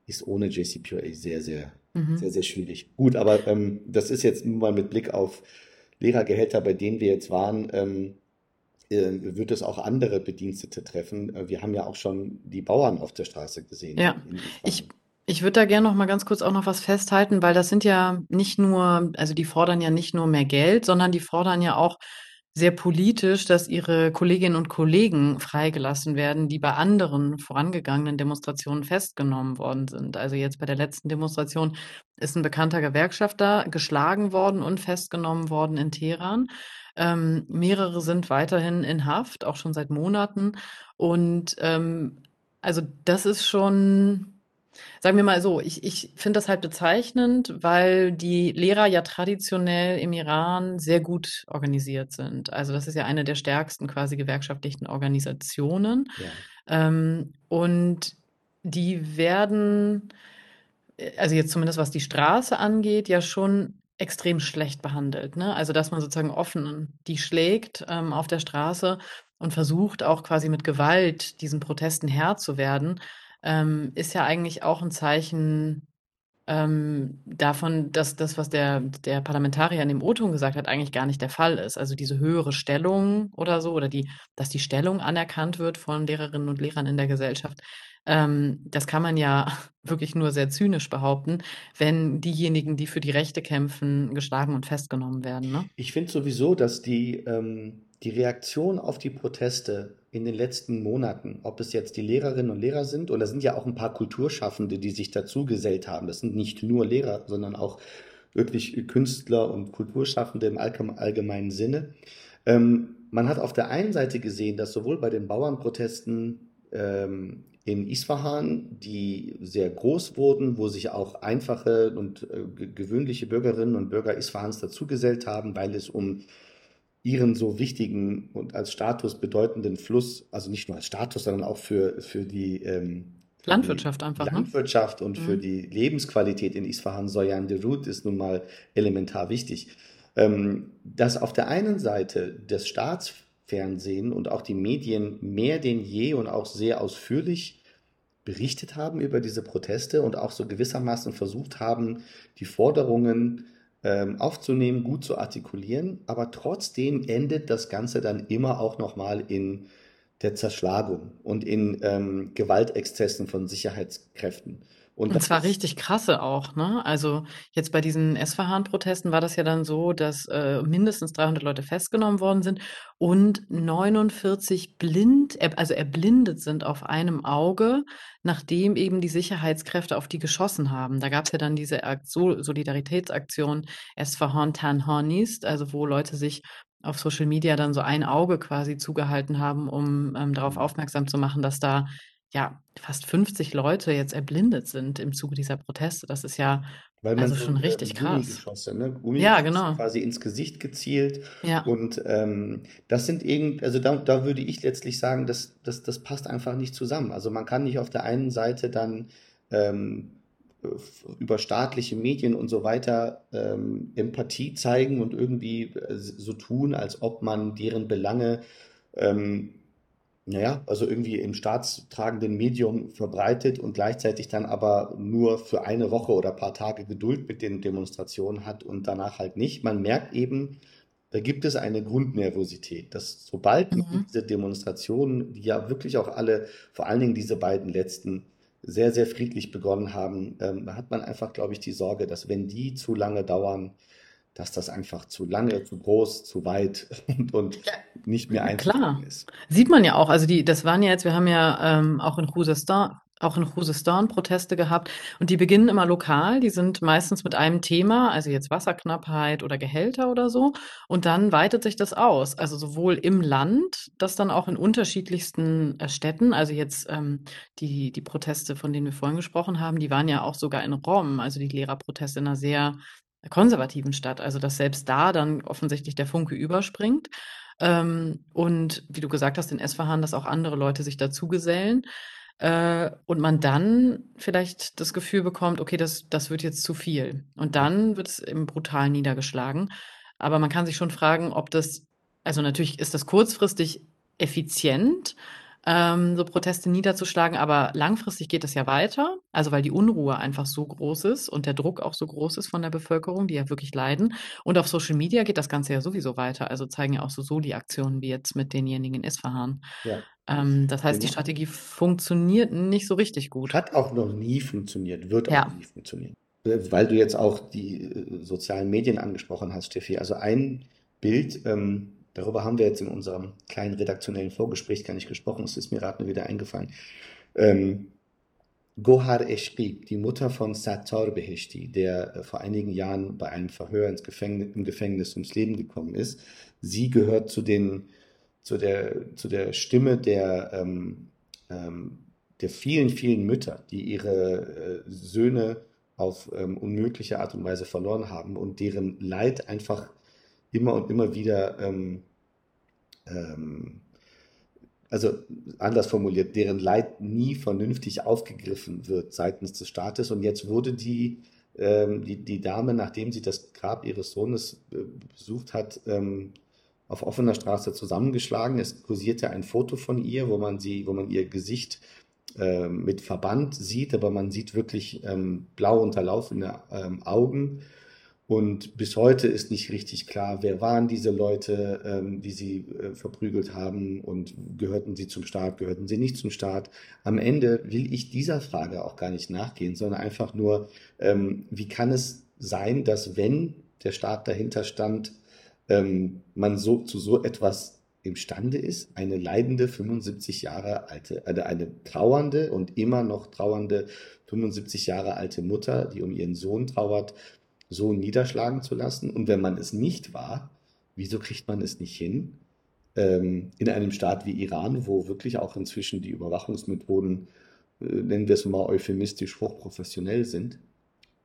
ist ohne JCPOA sehr, sehr, Mhm. sehr, sehr schwierig. Gut, aber ähm, das ist jetzt nur mal mit Blick auf Lehrergehälter, bei denen wir jetzt waren, ähm, äh, wird es auch andere Bedienstete treffen. Äh, Wir haben ja auch schon die Bauern auf der Straße gesehen Ja, ich, ich würde da gerne noch mal ganz kurz auch noch was festhalten, weil das sind ja nicht nur, also die fordern ja nicht nur mehr Geld, sondern die fordern ja auch sehr politisch, dass ihre Kolleginnen und Kollegen freigelassen werden, die bei anderen vorangegangenen Demonstrationen festgenommen worden sind. Also jetzt bei der letzten Demonstration ist ein bekannter Gewerkschafter geschlagen worden und festgenommen worden in Teheran. Ähm, mehrere sind weiterhin in Haft, auch schon seit Monaten. Und ähm, also das ist schon Sagen wir mal so, ich, ich finde das halt bezeichnend, weil die Lehrer ja traditionell im Iran sehr gut organisiert sind. Also das ist ja eine der stärksten quasi gewerkschaftlichen Organisationen. Ja. Ähm, und die werden, äh, also jetzt zumindest was die Straße angeht, ja schon extrem schlecht behandelt. Ne? Also dass man sozusagen offen die schlägt ähm, auf der Straße und versucht auch quasi mit Gewalt diesen Protesten Herr zu werden ähm, ist ja eigentlich auch ein Zeichen ähm, davon, dass das, was der, der Parlamentarier in dem O-Ton gesagt hat, eigentlich gar nicht der Fall ist. Also diese höhere Stellung oder so, oder die, dass die Stellung anerkannt wird von Lehrerinnen und Lehrern in der Gesellschaft. Ähm, das kann man ja wirklich nur sehr zynisch behaupten, wenn diejenigen, die für die Rechte kämpfen, geschlagen und festgenommen werden, ne? Ich finde sowieso, dass die, ähm, die Reaktion auf die Proteste in den letzten Monaten, ob es jetzt die Lehrerinnen und Lehrer sind, oder sind ja auch ein paar Kulturschaffende, die sich dazu gesellt haben. Das sind nicht nur Lehrer, sondern auch wirklich Künstler und Kulturschaffende im allgeme- allgemeinen Sinne. Ähm, man hat auf der einen Seite gesehen, dass sowohl bei den Bauernprotesten ähm, in Isfahan, die sehr groß wurden, wo sich auch einfache und äh, ge- gewöhnliche Bürgerinnen und Bürger Isfahans dazugesellt haben, weil es um ihren so wichtigen und als Status bedeutenden Fluss, also nicht nur als Status, sondern auch für, für die, ähm, für die Landwirtschaft einfach, ne? Landwirtschaft und für Mhm. die Lebensqualität in Isfahan, Soyan Derut ist nun mal elementar wichtig. Ähm, dass auf der einen Seite das Staatsfernsehen und auch die Medien mehr denn je und auch sehr ausführlich berichtet haben über diese Proteste und auch so gewissermaßen versucht haben, die Forderungen ähm, aufzunehmen, gut zu artikulieren, aber trotzdem endet das Ganze dann immer auch nochmal in der Zerschlagung und in ähm, Gewaltexzessen von Sicherheitskräften. Und Und zwar richtig krasse auch, ne? Also jetzt bei diesen Esfahan-Protesten war das ja dann so, dass äh, mindestens 300 Leute festgenommen worden sind und 49 blind, er- also erblindet sind auf einem Auge, nachdem eben die Sicherheitskräfte auf die geschossen haben. Da gab es ja dann diese Akt so Solidaritätsaktion Esfahan Tanhanist, also wo Leute sich auf Social Media dann so ein Auge quasi zugehalten haben, um ähm, darauf aufmerksam zu machen, dass da ja, fast 50 Leute jetzt erblindet sind im Zuge dieser Proteste. Das ist ja weil man also so schon richtig ähm, krass. Gummigeschosse, ne? Ja, Gummigeschosse genau. quasi ins Gesicht gezielt. Ja. Und ähm, das sind eben, also da, da würde ich letztlich sagen, das, das, das passt einfach nicht zusammen. Also man kann nicht auf der einen Seite dann ähm, f- über staatliche Medien und so weiter ähm, Empathie zeigen und irgendwie äh, so tun, als ob man deren Belange ähm, naja, also irgendwie im staatstragenden Medium verbreitet und gleichzeitig dann aber nur für eine Woche oder ein paar Tage Geduld mit den Demonstrationen hat und danach halt nicht. Man merkt eben, da gibt es eine Grundnervosität, dass sobald Mhm. diese Demonstrationen, die ja wirklich auch alle, vor allen Dingen diese beiden letzten, sehr, sehr friedlich begonnen haben, ähm, da hat man einfach, glaube ich, die Sorge, dass wenn die zu lange dauern, dass das einfach zu lange, zu groß, zu weit und, und Ja, nicht mehr klar. ist. Sieht man ja auch. Also die, das waren ja jetzt, wir haben ja ähm, auch in Khuzestan, auch in Khuzestan Proteste gehabt und die beginnen immer lokal. Die sind meistens mit einem Thema, also jetzt Wasserknappheit oder Gehälter oder so. Und dann weitet sich das aus. Also sowohl im Land, das dann auch in unterschiedlichsten äh, Städten. Also jetzt ähm, die, die Proteste, von denen wir vorhin gesprochen haben, die waren ja auch sogar in Rom, also die Lehrerproteste in einer sehr konservativen Stadt. Also, dass selbst da dann offensichtlich der Funke überspringt. Ähm, und wie du gesagt hast, in Esfahan, dass auch andere Leute sich dazugesellen. Äh, und man dann vielleicht das Gefühl bekommt, okay, das, das wird jetzt zu viel. Und dann wird es eben brutal niedergeschlagen. Aber man kann sich schon fragen, ob das, also natürlich ist das kurzfristig effizient, ähm, so Proteste niederzuschlagen, aber langfristig geht das ja weiter. Also weil die Unruhe einfach so groß ist und der Druck auch so groß ist von der Bevölkerung, die ja wirklich leiden. Und auf Social Media geht das Ganze ja sowieso weiter. Also zeigen ja auch so Soli-Aktionen wie jetzt mit denjenigen in Isfahan. Ja. Ähm, das heißt, die Genau. Strategie funktioniert nicht so richtig gut. Hat auch noch nie funktioniert, wird auch Ja. nie funktionieren. Weil du jetzt auch die äh, sozialen Medien angesprochen hast, Steffi. Also ein Bild, ähm, darüber haben wir jetzt in unserem kleinen redaktionellen Vorgespräch gar nicht gesprochen, es ist mir gerade wieder eingefallen. Ähm, Gohar Eshri, die Mutter von Sattar Beheshti, der äh, vor einigen Jahren bei einem Verhör ins Gefängnis, im Gefängnis ums Leben gekommen ist, sie gehört zu den, zu der, zu der Stimme der, ähm, ähm, der vielen, vielen Mütter, die ihre äh, Söhne auf ähm, unmögliche Art und Weise verloren haben und deren Leid einfach immer und immer wieder ähm, ähm, also anders formuliert, deren Leid nie vernünftig aufgegriffen wird seitens des Staates. Und jetzt wurde die, ähm, die, die Dame, nachdem sie das Grab ihres Sohnes äh, besucht hat, ähm, auf offener Straße zusammengeschlagen. Es kursierte ein Foto von ihr, wo man sie, wo man ihr Gesicht ähm, mit Verband sieht, aber man sieht wirklich ähm, blau unterlaufene ähm, Augen. Und bis heute ist nicht richtig klar, wer waren diese Leute, ähm, die sie äh, verprügelt haben und gehörten sie zum Staat, gehörten sie nicht zum Staat. Am Ende will ich dieser Frage auch gar nicht nachgehen, sondern einfach nur, ähm, wie kann es sein, dass wenn der Staat dahinter stand, ähm, man so zu so etwas imstande ist, eine leidende 75 Jahre alte, eine, eine trauernde und immer noch trauernde 75 Jahre alte Mutter, die um ihren Sohn trauert, so niederschlagen zu lassen. Und wenn man es nicht war, wieso kriegt man es nicht hin, ähm, in einem Staat wie Iran, wo wirklich auch inzwischen die Überwachungsmethoden, äh, nennen wir es mal euphemistisch, hochprofessionell sind,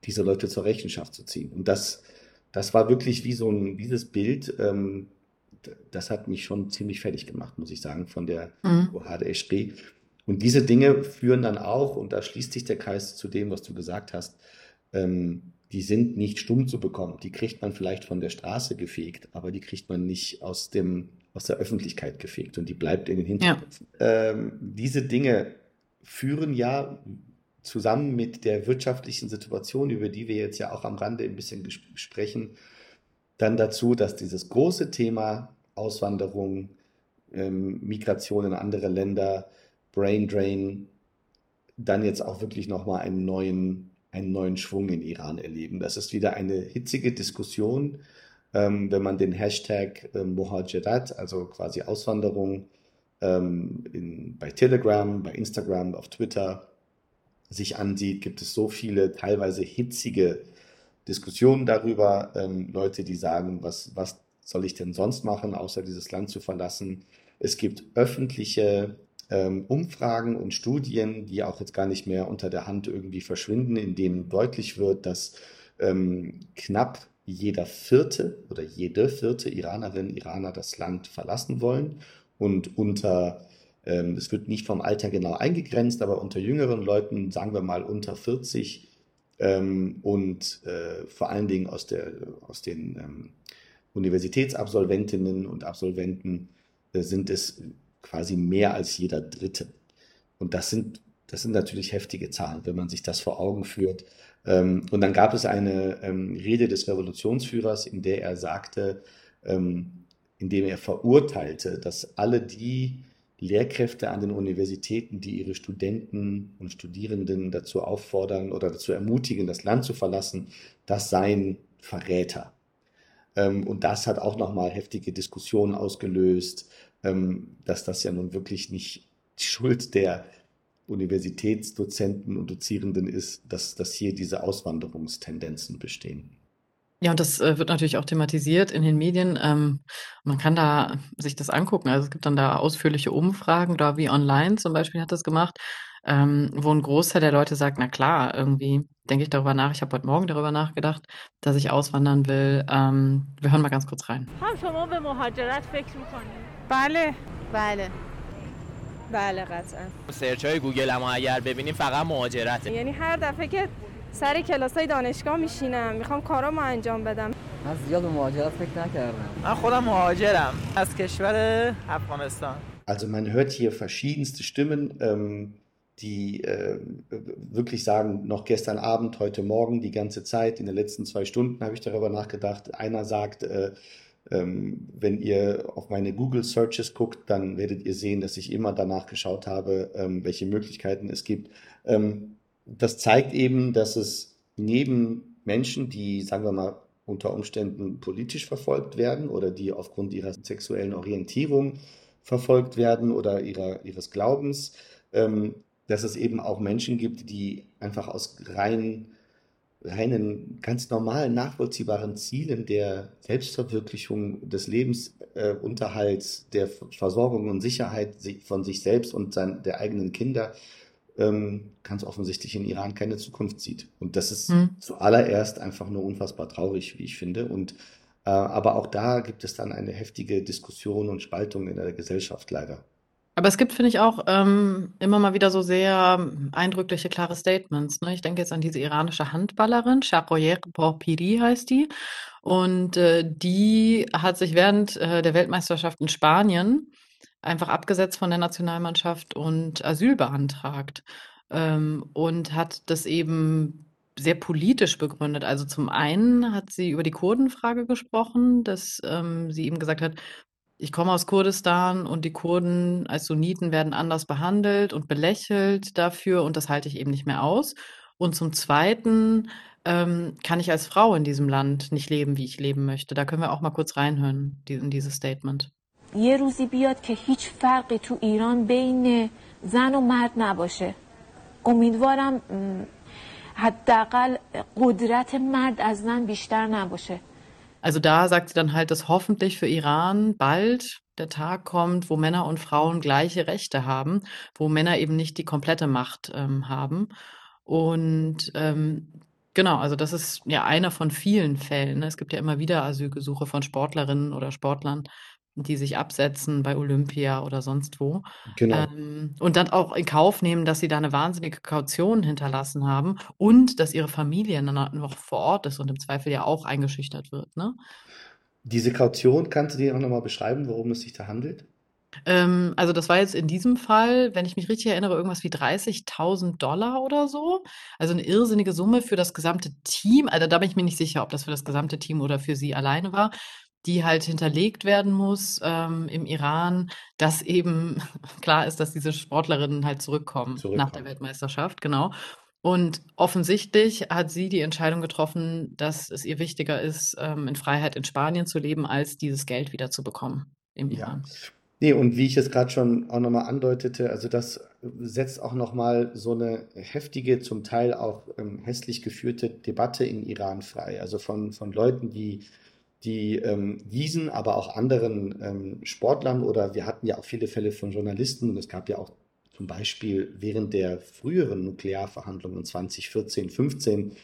diese Leute zur Rechenschaft zu ziehen. Und das, das war wirklich wie so ein, dieses Bild, ähm, das hat mich schon ziemlich fertig gemacht, muss ich sagen, von der Mhm. Ohad Eschri. Und diese Dinge führen dann auch, und da schließt sich der Kreis zu dem, was du gesagt hast, ähm, die sind nicht stumm zu bekommen. Die kriegt man vielleicht von der Straße gefegt, aber die kriegt man nicht aus dem, aus der Öffentlichkeit gefegt und die bleibt in den Ja. Hinterköpfen. Ähm, diese Dinge führen ja zusammen mit der wirtschaftlichen Situation, über die wir jetzt ja auch am Rande ein bisschen sprechen, dann dazu, dass dieses große Thema Auswanderung, ähm, Migration in andere Länder, Brain Drain, dann jetzt auch wirklich nochmal einen neuen, einen neuen Schwung in Iran erleben. Das ist wieder eine hitzige Diskussion, ähm, wenn man den Hashtag ähm, Mohajirat, also quasi Auswanderung, ähm, in, bei Telegram, bei Instagram, auf Twitter sich ansieht, gibt es so viele teilweise hitzige Diskussionen darüber. Ähm, Leute, die sagen, was, was soll ich denn sonst machen, außer dieses Land zu verlassen. Es gibt öffentliche ähm, Umfragen und Studien, die auch jetzt gar nicht mehr unter der Hand irgendwie verschwinden, in denen deutlich wird, dass ähm, knapp jeder vierte oder jede vierte Iranerin, Iraner das Land verlassen wollen. Und unter ähm, es wird nicht vom Alter genau eingegrenzt, aber unter jüngeren Leuten, sagen wir mal unter 40 ähm, und äh, vor allen Dingen aus der, aus den ähm, Universitätsabsolventinnen und Absolventen äh, sind es quasi mehr als jeder Dritte. Und das sind, das sind natürlich heftige Zahlen, wenn man sich das vor Augen führt. Ähm, und dann gab es eine ähm, Rede des Revolutionsführers, in der er sagte, ähm, in dem er verurteilte, dass alle die Lehrkräfte an den Universitäten, die ihre Studenten und Studierenden dazu auffordern oder dazu ermutigen, das Land zu verlassen, das seien Verräter. Und das hat auch nochmal heftige Diskussionen ausgelöst, dass das ja nun wirklich nicht die Schuld der Universitätsdozenten und Dozierenden ist, dass, dass hier diese Auswanderungstendenzen bestehen. Ja, und das äh, wird natürlich auch thematisiert in den Medien. Ähm, man kann da sich das angucken. Also es gibt dann da ausführliche Umfragen, da wie online zum Beispiel hat das gemacht, ähm, wo ein Großteil der Leute sagt, na klar, irgendwie denke ich darüber nach. Ich habe heute Morgen darüber nachgedacht, dass ich auswandern will. Ähm, wir hören mal ganz kurz rein. هم شما به مهاجرت فکر میکنید بله بله بله قطعا سرچ های گوگل اما اگر ببینیم فقط مهاجرته یعنی هر دفعه که سر کلاس های دانشگاه میشینم میخوام کارامو انجام بدم من زیاد به مهاجرت فکر نکردم من خودم مهاجرم از کشور افغانستان Also man hört hier verschiedenste Stimmen, ähm, die äh, wirklich sagen, noch gestern Abend, heute Morgen, die ganze Zeit, in den letzten zwei Stunden habe ich darüber nachgedacht. Einer sagt, äh, ähm, wenn ihr auf meine Google Searches guckt, dann werdet ihr sehen, dass ich immer danach geschaut habe, ähm, welche Möglichkeiten es gibt. Ähm, das zeigt eben, dass es neben Menschen, die, sagen wir mal, unter Umständen politisch verfolgt werden oder die aufgrund ihrer sexuellen Orientierung verfolgt werden oder ihrer, ihres Glaubens, ähm, dass es eben auch Menschen gibt, die einfach aus rein, reinen, ganz normalen, nachvollziehbaren Zielen der Selbstverwirklichung, des Lebensunterhalts, der Versorgung und Sicherheit si- von sich selbst und sein, der eigenen Kinder ähm, ganz offensichtlich in Iran keine Zukunft sieht. Und das ist Hm. zuallererst einfach nur unfassbar traurig, wie ich finde. Und äh, aber auch da gibt es dann eine heftige Diskussion und Spaltung in der Gesellschaft leider. Aber es gibt, finde ich, auch ähm, immer mal wieder so sehr eindrückliche, klare Statements. Ne? Ich denke jetzt an diese iranische Handballerin, Sharoyer Porpiri heißt die. Und äh, die hat sich während äh, der Weltmeisterschaft in Spanien einfach abgesetzt von der Nationalmannschaft und Asyl beantragt. Ähm, und hat das eben sehr politisch begründet. Also zum einen hat sie über die Kurdenfrage gesprochen, dass ähm, sie eben gesagt hat, ich komme aus Kurdistan und die Kurden als Sunniten werden anders behandelt und belächelt dafür und das halte ich eben nicht mehr aus. Und zum Zweiten ähm, kann ich als Frau in diesem Land nicht leben, wie ich leben möchte. Da können wir auch mal kurz reinhören die, in dieses Statement. یه روزی بیاد که هیچ فرقی تو ایران بین زن و مرد نباشه امیدوارم م، حداقل قدرت مرد از زن بیشتر نباشه also da sagt sie dann halt, dass hoffentlich für Iran bald der Tag kommt, wo Männer und Frauen gleiche Rechte haben, wo Männer eben nicht die komplette Macht ähm, haben. Und ähm, genau, also das ist ja einer von vielen Fällen. Ne? Es gibt ja immer wieder Asylgesuche von Sportlerinnen oder Sportlern, die sich absetzen bei Olympia oder sonst wo. Genau. Ähm, und dann auch in Kauf nehmen, dass sie da eine wahnsinnige Kaution hinterlassen haben und dass ihre Familie dann noch vor Ort ist und im Zweifel ja auch eingeschüchtert wird, ne? Diese Kaution, kannst du dir auch nochmal beschreiben, worum es sich da handelt? Ähm, also das war jetzt in diesem Fall, wenn ich mich richtig erinnere, irgendwas wie 30.000 Dollar oder so. Also eine irrsinnige Summe für das gesamte Team. Also da bin ich mir nicht sicher, ob das für das gesamte Team oder für sie alleine war, die halt hinterlegt werden muss ähm, im Iran, dass eben klar ist, dass diese Sportlerinnen halt zurückkommen nach der Zurückkommen. Weltmeisterschaft, genau. Und offensichtlich hat sie die Entscheidung getroffen, dass es ihr wichtiger ist, ähm, in Freiheit in Spanien zu leben, als dieses Geld wieder zu bekommen im Ja. Iran. Nee, und wie ich es gerade schon auch nochmal andeutete, also das setzt auch nochmal so eine heftige, zum Teil auch ähm, hässlich geführte Debatte in Iran frei. Also von, von Leuten, die, die ähm, diesen, aber auch anderen ähm, Sportlern oder wir hatten ja auch viele Fälle von Journalisten und es gab ja auch zum Beispiel während der früheren Nuklearverhandlungen 2014, 15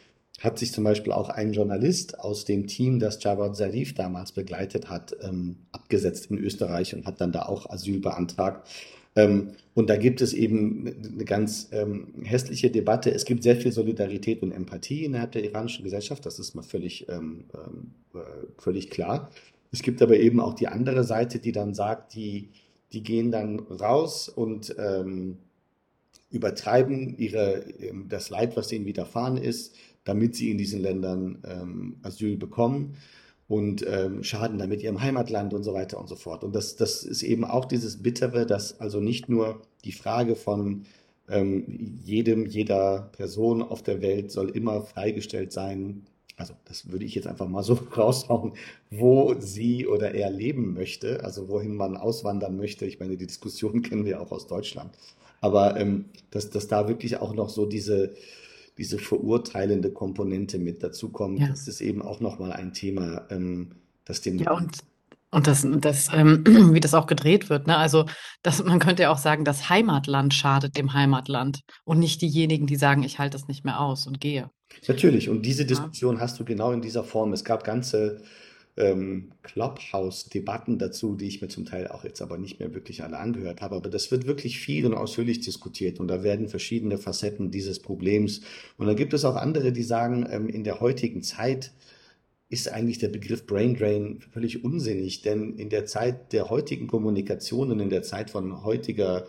hat sich zum Beispiel auch ein Journalist aus dem Team, das Javad Zarif damals begleitet hat, ähm, abgesetzt in Österreich und hat dann da auch Asyl beantragt. Ähm, und da gibt es eben eine ganz ähm, hässliche Debatte. Es gibt sehr viel Solidarität und Empathie innerhalb der iranischen Gesellschaft, das ist mal völlig, ähm, äh, völlig klar. Es gibt aber eben auch die andere Seite, die dann sagt, die, die gehen dann raus und ähm, übertreiben ihre, das Leid, was ihnen widerfahren ist, damit sie in diesen Ländern ähm, Asyl bekommen und ähm, schaden damit ihrem Heimatland und so weiter und so fort. Und das, das ist eben auch dieses Bittere, dass also nicht nur die Frage von ähm, jedem, jeder Person auf der Welt soll immer freigestellt sein, also das würde ich jetzt einfach mal so raushauen, wo sie oder er leben möchte, also wohin man auswandern möchte. Ich meine, die Diskussion kennen wir auch aus Deutschland. Aber ähm, dass, dass da wirklich auch noch so diese, diese verurteilende Komponente mit dazukommt, Ja. das ist eben auch nochmal ein Thema, ähm, das den Ja, und Und das, das ähm, wie das auch gedreht wird, ne? Also, das, man könnte ja auch sagen, das Heimatland schadet dem Heimatland und nicht diejenigen, die sagen, ich halte das nicht mehr aus und gehe. Natürlich, und diese Ja. Diskussion hast du genau in dieser Form. Es gab ganze ähm, Clubhouse-Debatten dazu, die ich mir zum Teil auch jetzt aber nicht mehr wirklich alle angehört habe. Aber das wird wirklich viel und ausführlich diskutiert und da werden verschiedene Facetten dieses Problems. Und dann gibt es auch andere, die sagen, ähm, in der heutigen Zeit ist eigentlich der Begriff Brain Drain völlig unsinnig, denn in der Zeit der heutigen Kommunikation und in der Zeit von heutiger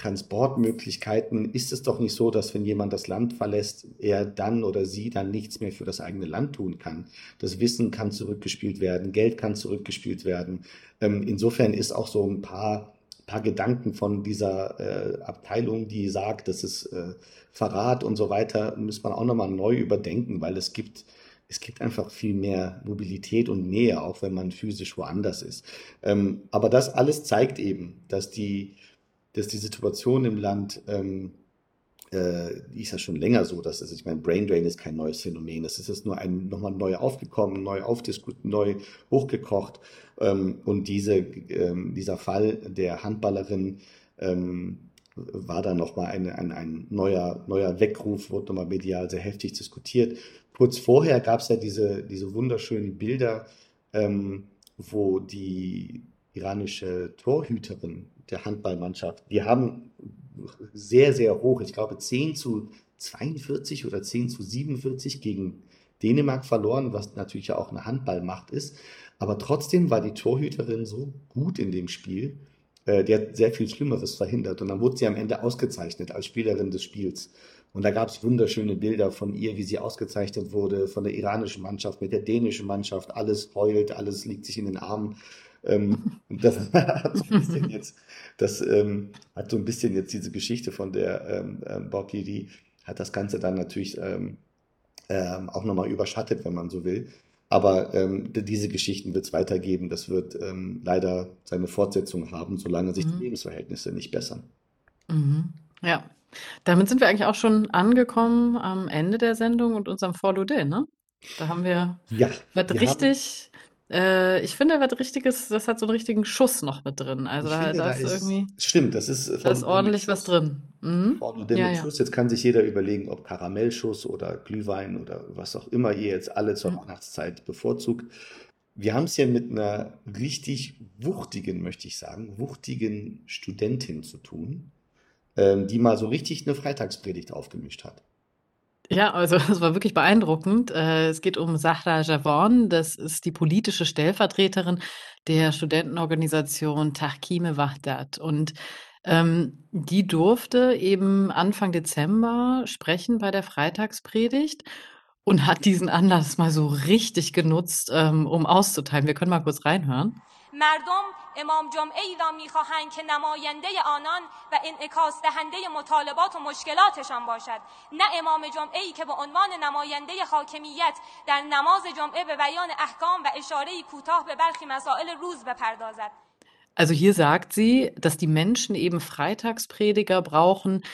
Transportmöglichkeiten ist es doch nicht so, dass wenn jemand das Land verlässt, er dann oder sie dann nichts mehr für das eigene Land tun kann. Das Wissen kann zurückgespielt werden, Geld kann zurückgespielt werden. Ähm, insofern ist auch so ein paar, paar Gedanken von dieser äh, Abteilung, die sagt, das ist äh, Verrat und so weiter, muss man auch nochmal neu überdenken, weil es gibt es gibt einfach viel mehr Mobilität und Nähe, auch wenn man physisch woanders ist. Ähm, aber das alles zeigt eben, dass die, dass die Situation im Land, ähm, äh, die ist ja schon länger so, dass es, ich meine, Brain Drain ist kein neues Phänomen. Das ist jetzt nur ein, nochmal neu aufgekommen, neu aufdiskutiert, neu hochgekocht. Ähm, und diese, ähm, dieser Fall der Handballerin, ähm, war dann nochmal ein, ein, ein neuer, neuer Weckruf, wurde nochmal medial sehr heftig diskutiert. Kurz vorher gab es ja diese, diese wunderschönen Bilder, ähm, wo die iranische Torhüterin der Handballmannschaft, die haben sehr, sehr hoch, ich glaube 10 zu 42 oder 10 zu 47 gegen Dänemark verloren, was natürlich ja auch eine Handballmacht ist. Aber trotzdem war die Torhüterin so gut in dem Spiel, äh, die hat sehr viel Schlimmeres verhindert. Und dann wurde sie am Ende ausgezeichnet als Spielerin des Spiels. Und da gab es wunderschöne Bilder von ihr, wie sie ausgezeichnet wurde, von der iranischen Mannschaft mit der dänischen Mannschaft. Alles heult, alles liegt sich in den Armen. Ähm, das hat so ein bisschen jetzt, das ähm, hat so ein bisschen jetzt diese Geschichte von der ähm, ähm, Borkiri, hat das Ganze dann natürlich ähm, ähm, auch nochmal überschattet, wenn man so will. Aber ähm, diese Geschichten wird es weitergeben. Das wird ähm, leider seine Fortsetzung haben, solange sich die Mhm. Lebensverhältnisse nicht bessern. Mhm. Ja. Damit sind wir eigentlich auch schon angekommen am Ende der Sendung und unserem Follow-Day, ne? Da haben wir Ja, was wir richtig, äh, ich finde, was richtiges, das hat so einen richtigen Schuss noch mit drin. Also ich da, finde, da ist ist, irgendwie, stimmt, das ist äh, da ist ordentlich was drin. Mhm. Ja, ja. Schuss. Jetzt kann sich jeder überlegen, ob Karamellschuss oder Glühwein oder was auch immer ihr jetzt alle zur Mhm. Weihnachtszeit bevorzugt. Wir haben es hier mit einer richtig wuchtigen, möchte ich sagen, wuchtigen Studentin zu tun, ähm, die mal so richtig eine Freitagspredigt aufgemischt hat. Ja, also es war wirklich beeindruckend. Äh, Es geht um Sahra Javon. Das ist die politische Stellvertreterin der Studentenorganisation Tahkime Wahdat. Und ähm, die durfte eben Anfang Dezember sprechen bei der Freitagspredigt und hat diesen Anlass mal so richtig genutzt, ähm, um auszuteilen. Wir können mal kurz reinhören. مردم امام جمعه ای را می‌خواهند که نماینده آنان و انعکاس دهنده مطالبات و مشکلاتشان باشد. نه امام جمعه ای که به عنوان نماینده حاکمیت در نماز جمعه به بیان احکام و اشاره کوتاه به برخی مسائل روز بپردازد. Also hier sagt sie, dass die Menschen eben Freitagsprediger brauchen,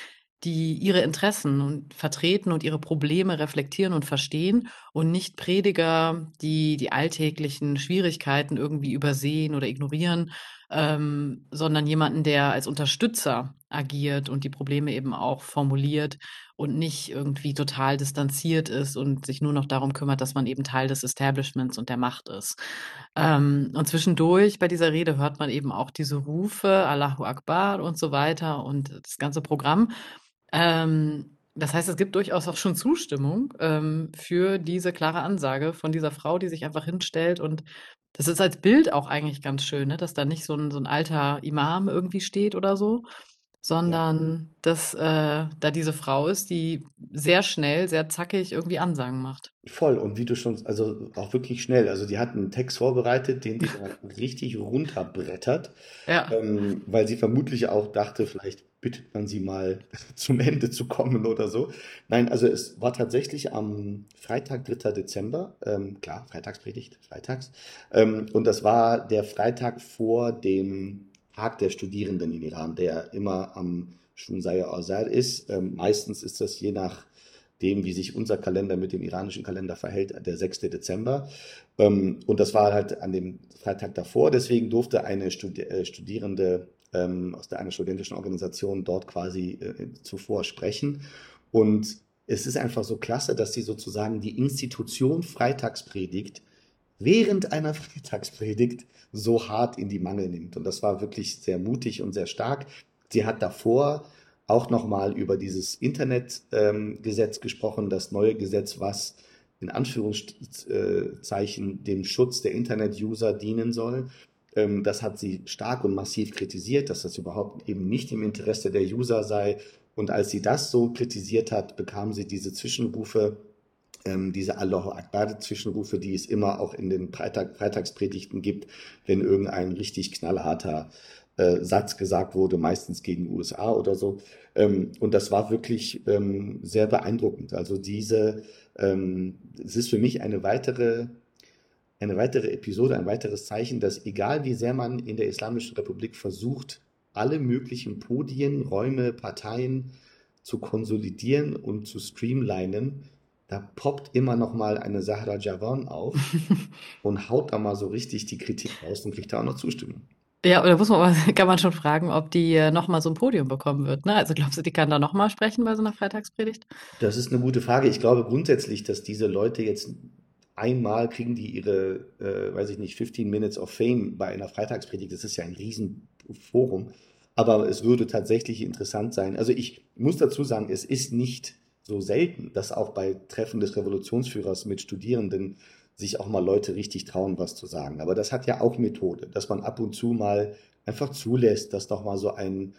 die ihre Interessen und vertreten und ihre Probleme reflektieren und verstehen und nicht Prediger, die die alltäglichen Schwierigkeiten irgendwie übersehen oder ignorieren, ähm, sondern jemanden, der als Unterstützer agiert und die Probleme eben auch formuliert und nicht irgendwie total distanziert ist und sich nur noch darum kümmert, dass man eben Teil des Establishments und der Macht ist. Ähm, und zwischendurch bei dieser Rede hört man eben auch diese Rufe, Allahu Akbar und so weiter und das ganze Programm. Ähm, das heißt, es gibt durchaus auch schon Zustimmung ähm, für diese klare Ansage von dieser Frau, die sich einfach hinstellt. Und das ist als Bild auch eigentlich ganz schön, ne? dass da nicht so ein, so ein alter Imam irgendwie steht oder so, Ja. sondern dass äh, da diese Frau ist, die sehr schnell, sehr zackig irgendwie Ansagen macht. Voll. Und wie du schon, also auch wirklich schnell. Also die hat einen Text vorbereitet, den die dann richtig runterbrettert, Ja. ähm, weil sie vermutlich auch dachte, vielleicht bittet man sie mal zum Ende zu kommen oder so. Nein, also es war tatsächlich am Freitag, 3. Dezember, ähm, klar, Freitagspredigt, freitags. Ähm, und das war der Freitag vor dem Tag der Studierenden in Iran, der immer am Shunsaya Azar ist. Ähm, meistens ist das je nach dem, wie sich unser Kalender mit dem iranischen Kalender verhält, der 6. Dezember. Ähm, und das war halt an dem Freitag davor. Deswegen durfte eine äh, Studierende ähm, aus der einer studentischen Organisation dort quasi äh, zuvor sprechen. Und es ist einfach so klasse, dass sie sozusagen die Institution Freitagspredigt während einer Freitagspredigt so hart in die Mangel nimmt. Und das war wirklich sehr mutig und sehr stark. Sie hat davor auch nochmal über dieses Internetgesetz ähm, gesprochen, das neue Gesetz, was in Anführungszeichen dem Schutz der Internet-User dienen soll. Ähm, das hat sie stark und massiv kritisiert, dass das überhaupt eben nicht im Interesse der User sei. Und als sie das so kritisiert hat, bekam sie diese Zwischenrufe, ähm, diese Allahu Akbar Zwischenrufe, die es immer auch in den Freitag, Freitagspredigten gibt, wenn irgendein richtig knallharter äh, Satz gesagt wurde, meistens gegen USA oder so. Ähm, und das war wirklich ähm, sehr beeindruckend. Also diese, ähm, es ist für mich eine weitere, eine weitere Episode, ein weiteres Zeichen, dass egal wie sehr man in der Islamischen Republik versucht, alle möglichen Podien, Räume, Parteien zu konsolidieren und zu streamlinen, da poppt immer noch mal eine Sahra Javan auf und haut da mal so richtig die Kritik raus und kriegt da auch noch Zustimmung. Ja, oder muss man, kann man schon fragen, ob die äh, noch mal so ein Podium bekommen wird. Ne? Also glaubst du, die kann da noch mal sprechen bei so einer Freitagspredigt? Das ist eine gute Frage. Ich glaube grundsätzlich, dass diese Leute jetzt einmal kriegen die ihre, äh, weiß ich nicht, 15 Minutes of Fame bei einer Freitagspredigt. Das ist ja ein Riesenforum. Aber es würde tatsächlich interessant sein. Also ich muss dazu sagen, es ist nicht so selten, dass auch bei Treffen des Revolutionsführers mit Studierenden sich auch mal Leute richtig trauen, was zu sagen. Aber das hat ja auch Methode, dass man ab und zu mal einfach zulässt, dass doch mal so ein,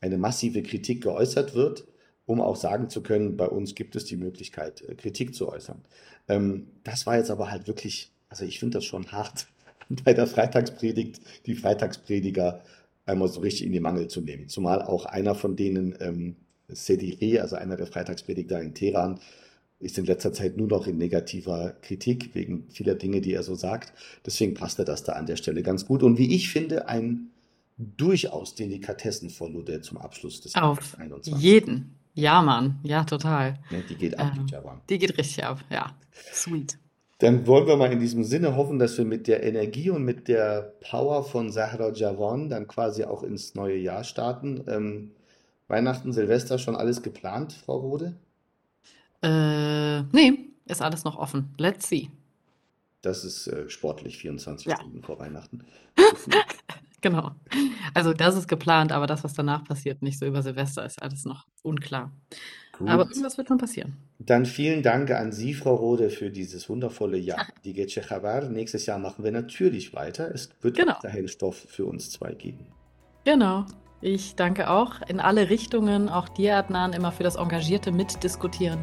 eine massive Kritik geäußert wird, um auch sagen zu können, bei uns gibt es die Möglichkeit, äh, Kritik zu äußern. Ähm, das war jetzt aber halt wirklich, also ich finde das schon hart, bei der Freitagspredigt die Freitagsprediger einmal so richtig in die Mangel zu nehmen. Zumal auch einer von denen, ähm, Sediri, also einer der Freitagsprediger in Teheran, ist in letzter Zeit nur noch in negativer Kritik wegen vieler Dinge, die er so sagt. Deswegen passte das da an der Stelle ganz gut. Und wie ich finde, ein durchaus Delikatessen von Lode zum Abschluss des Auf 21. jeden. Ja, Mann. Ja, total. Ne, die geht ab, ähm, die Javan. Die geht richtig ab. Ja. Sweet. Dann wollen wir mal in diesem Sinne hoffen, dass wir mit der Energie und mit der Power von Sahra Javan dann quasi auch ins neue Jahr starten. Ähm, Weihnachten, Silvester schon alles geplant, Frau Rode? Äh, nee, ist alles noch offen. Let's see. Das ist äh, sportlich, 24 Ja. Stunden vor Weihnachten. Genau. Also das ist geplant, aber das, was danach passiert, nicht so über Silvester, ist alles noch unklar. Aber Gut. irgendwas wird schon passieren. Dann vielen Dank an Sie, Frau Rode, für dieses wundervolle Jahr. Die Gece Chabar. Nächstes Jahr machen wir natürlich weiter. Es wird Genau. weiterhin Stoff für uns zwei geben. Genau. Ich danke auch in alle Richtungen, auch dir, Adnan, immer für das engagierte Mitdiskutieren.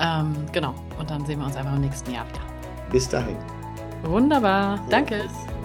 Ähm, genau. Und dann sehen wir uns einfach im nächsten Jahr wieder. Bis dahin. Wunderbar. Danke. Tschüss.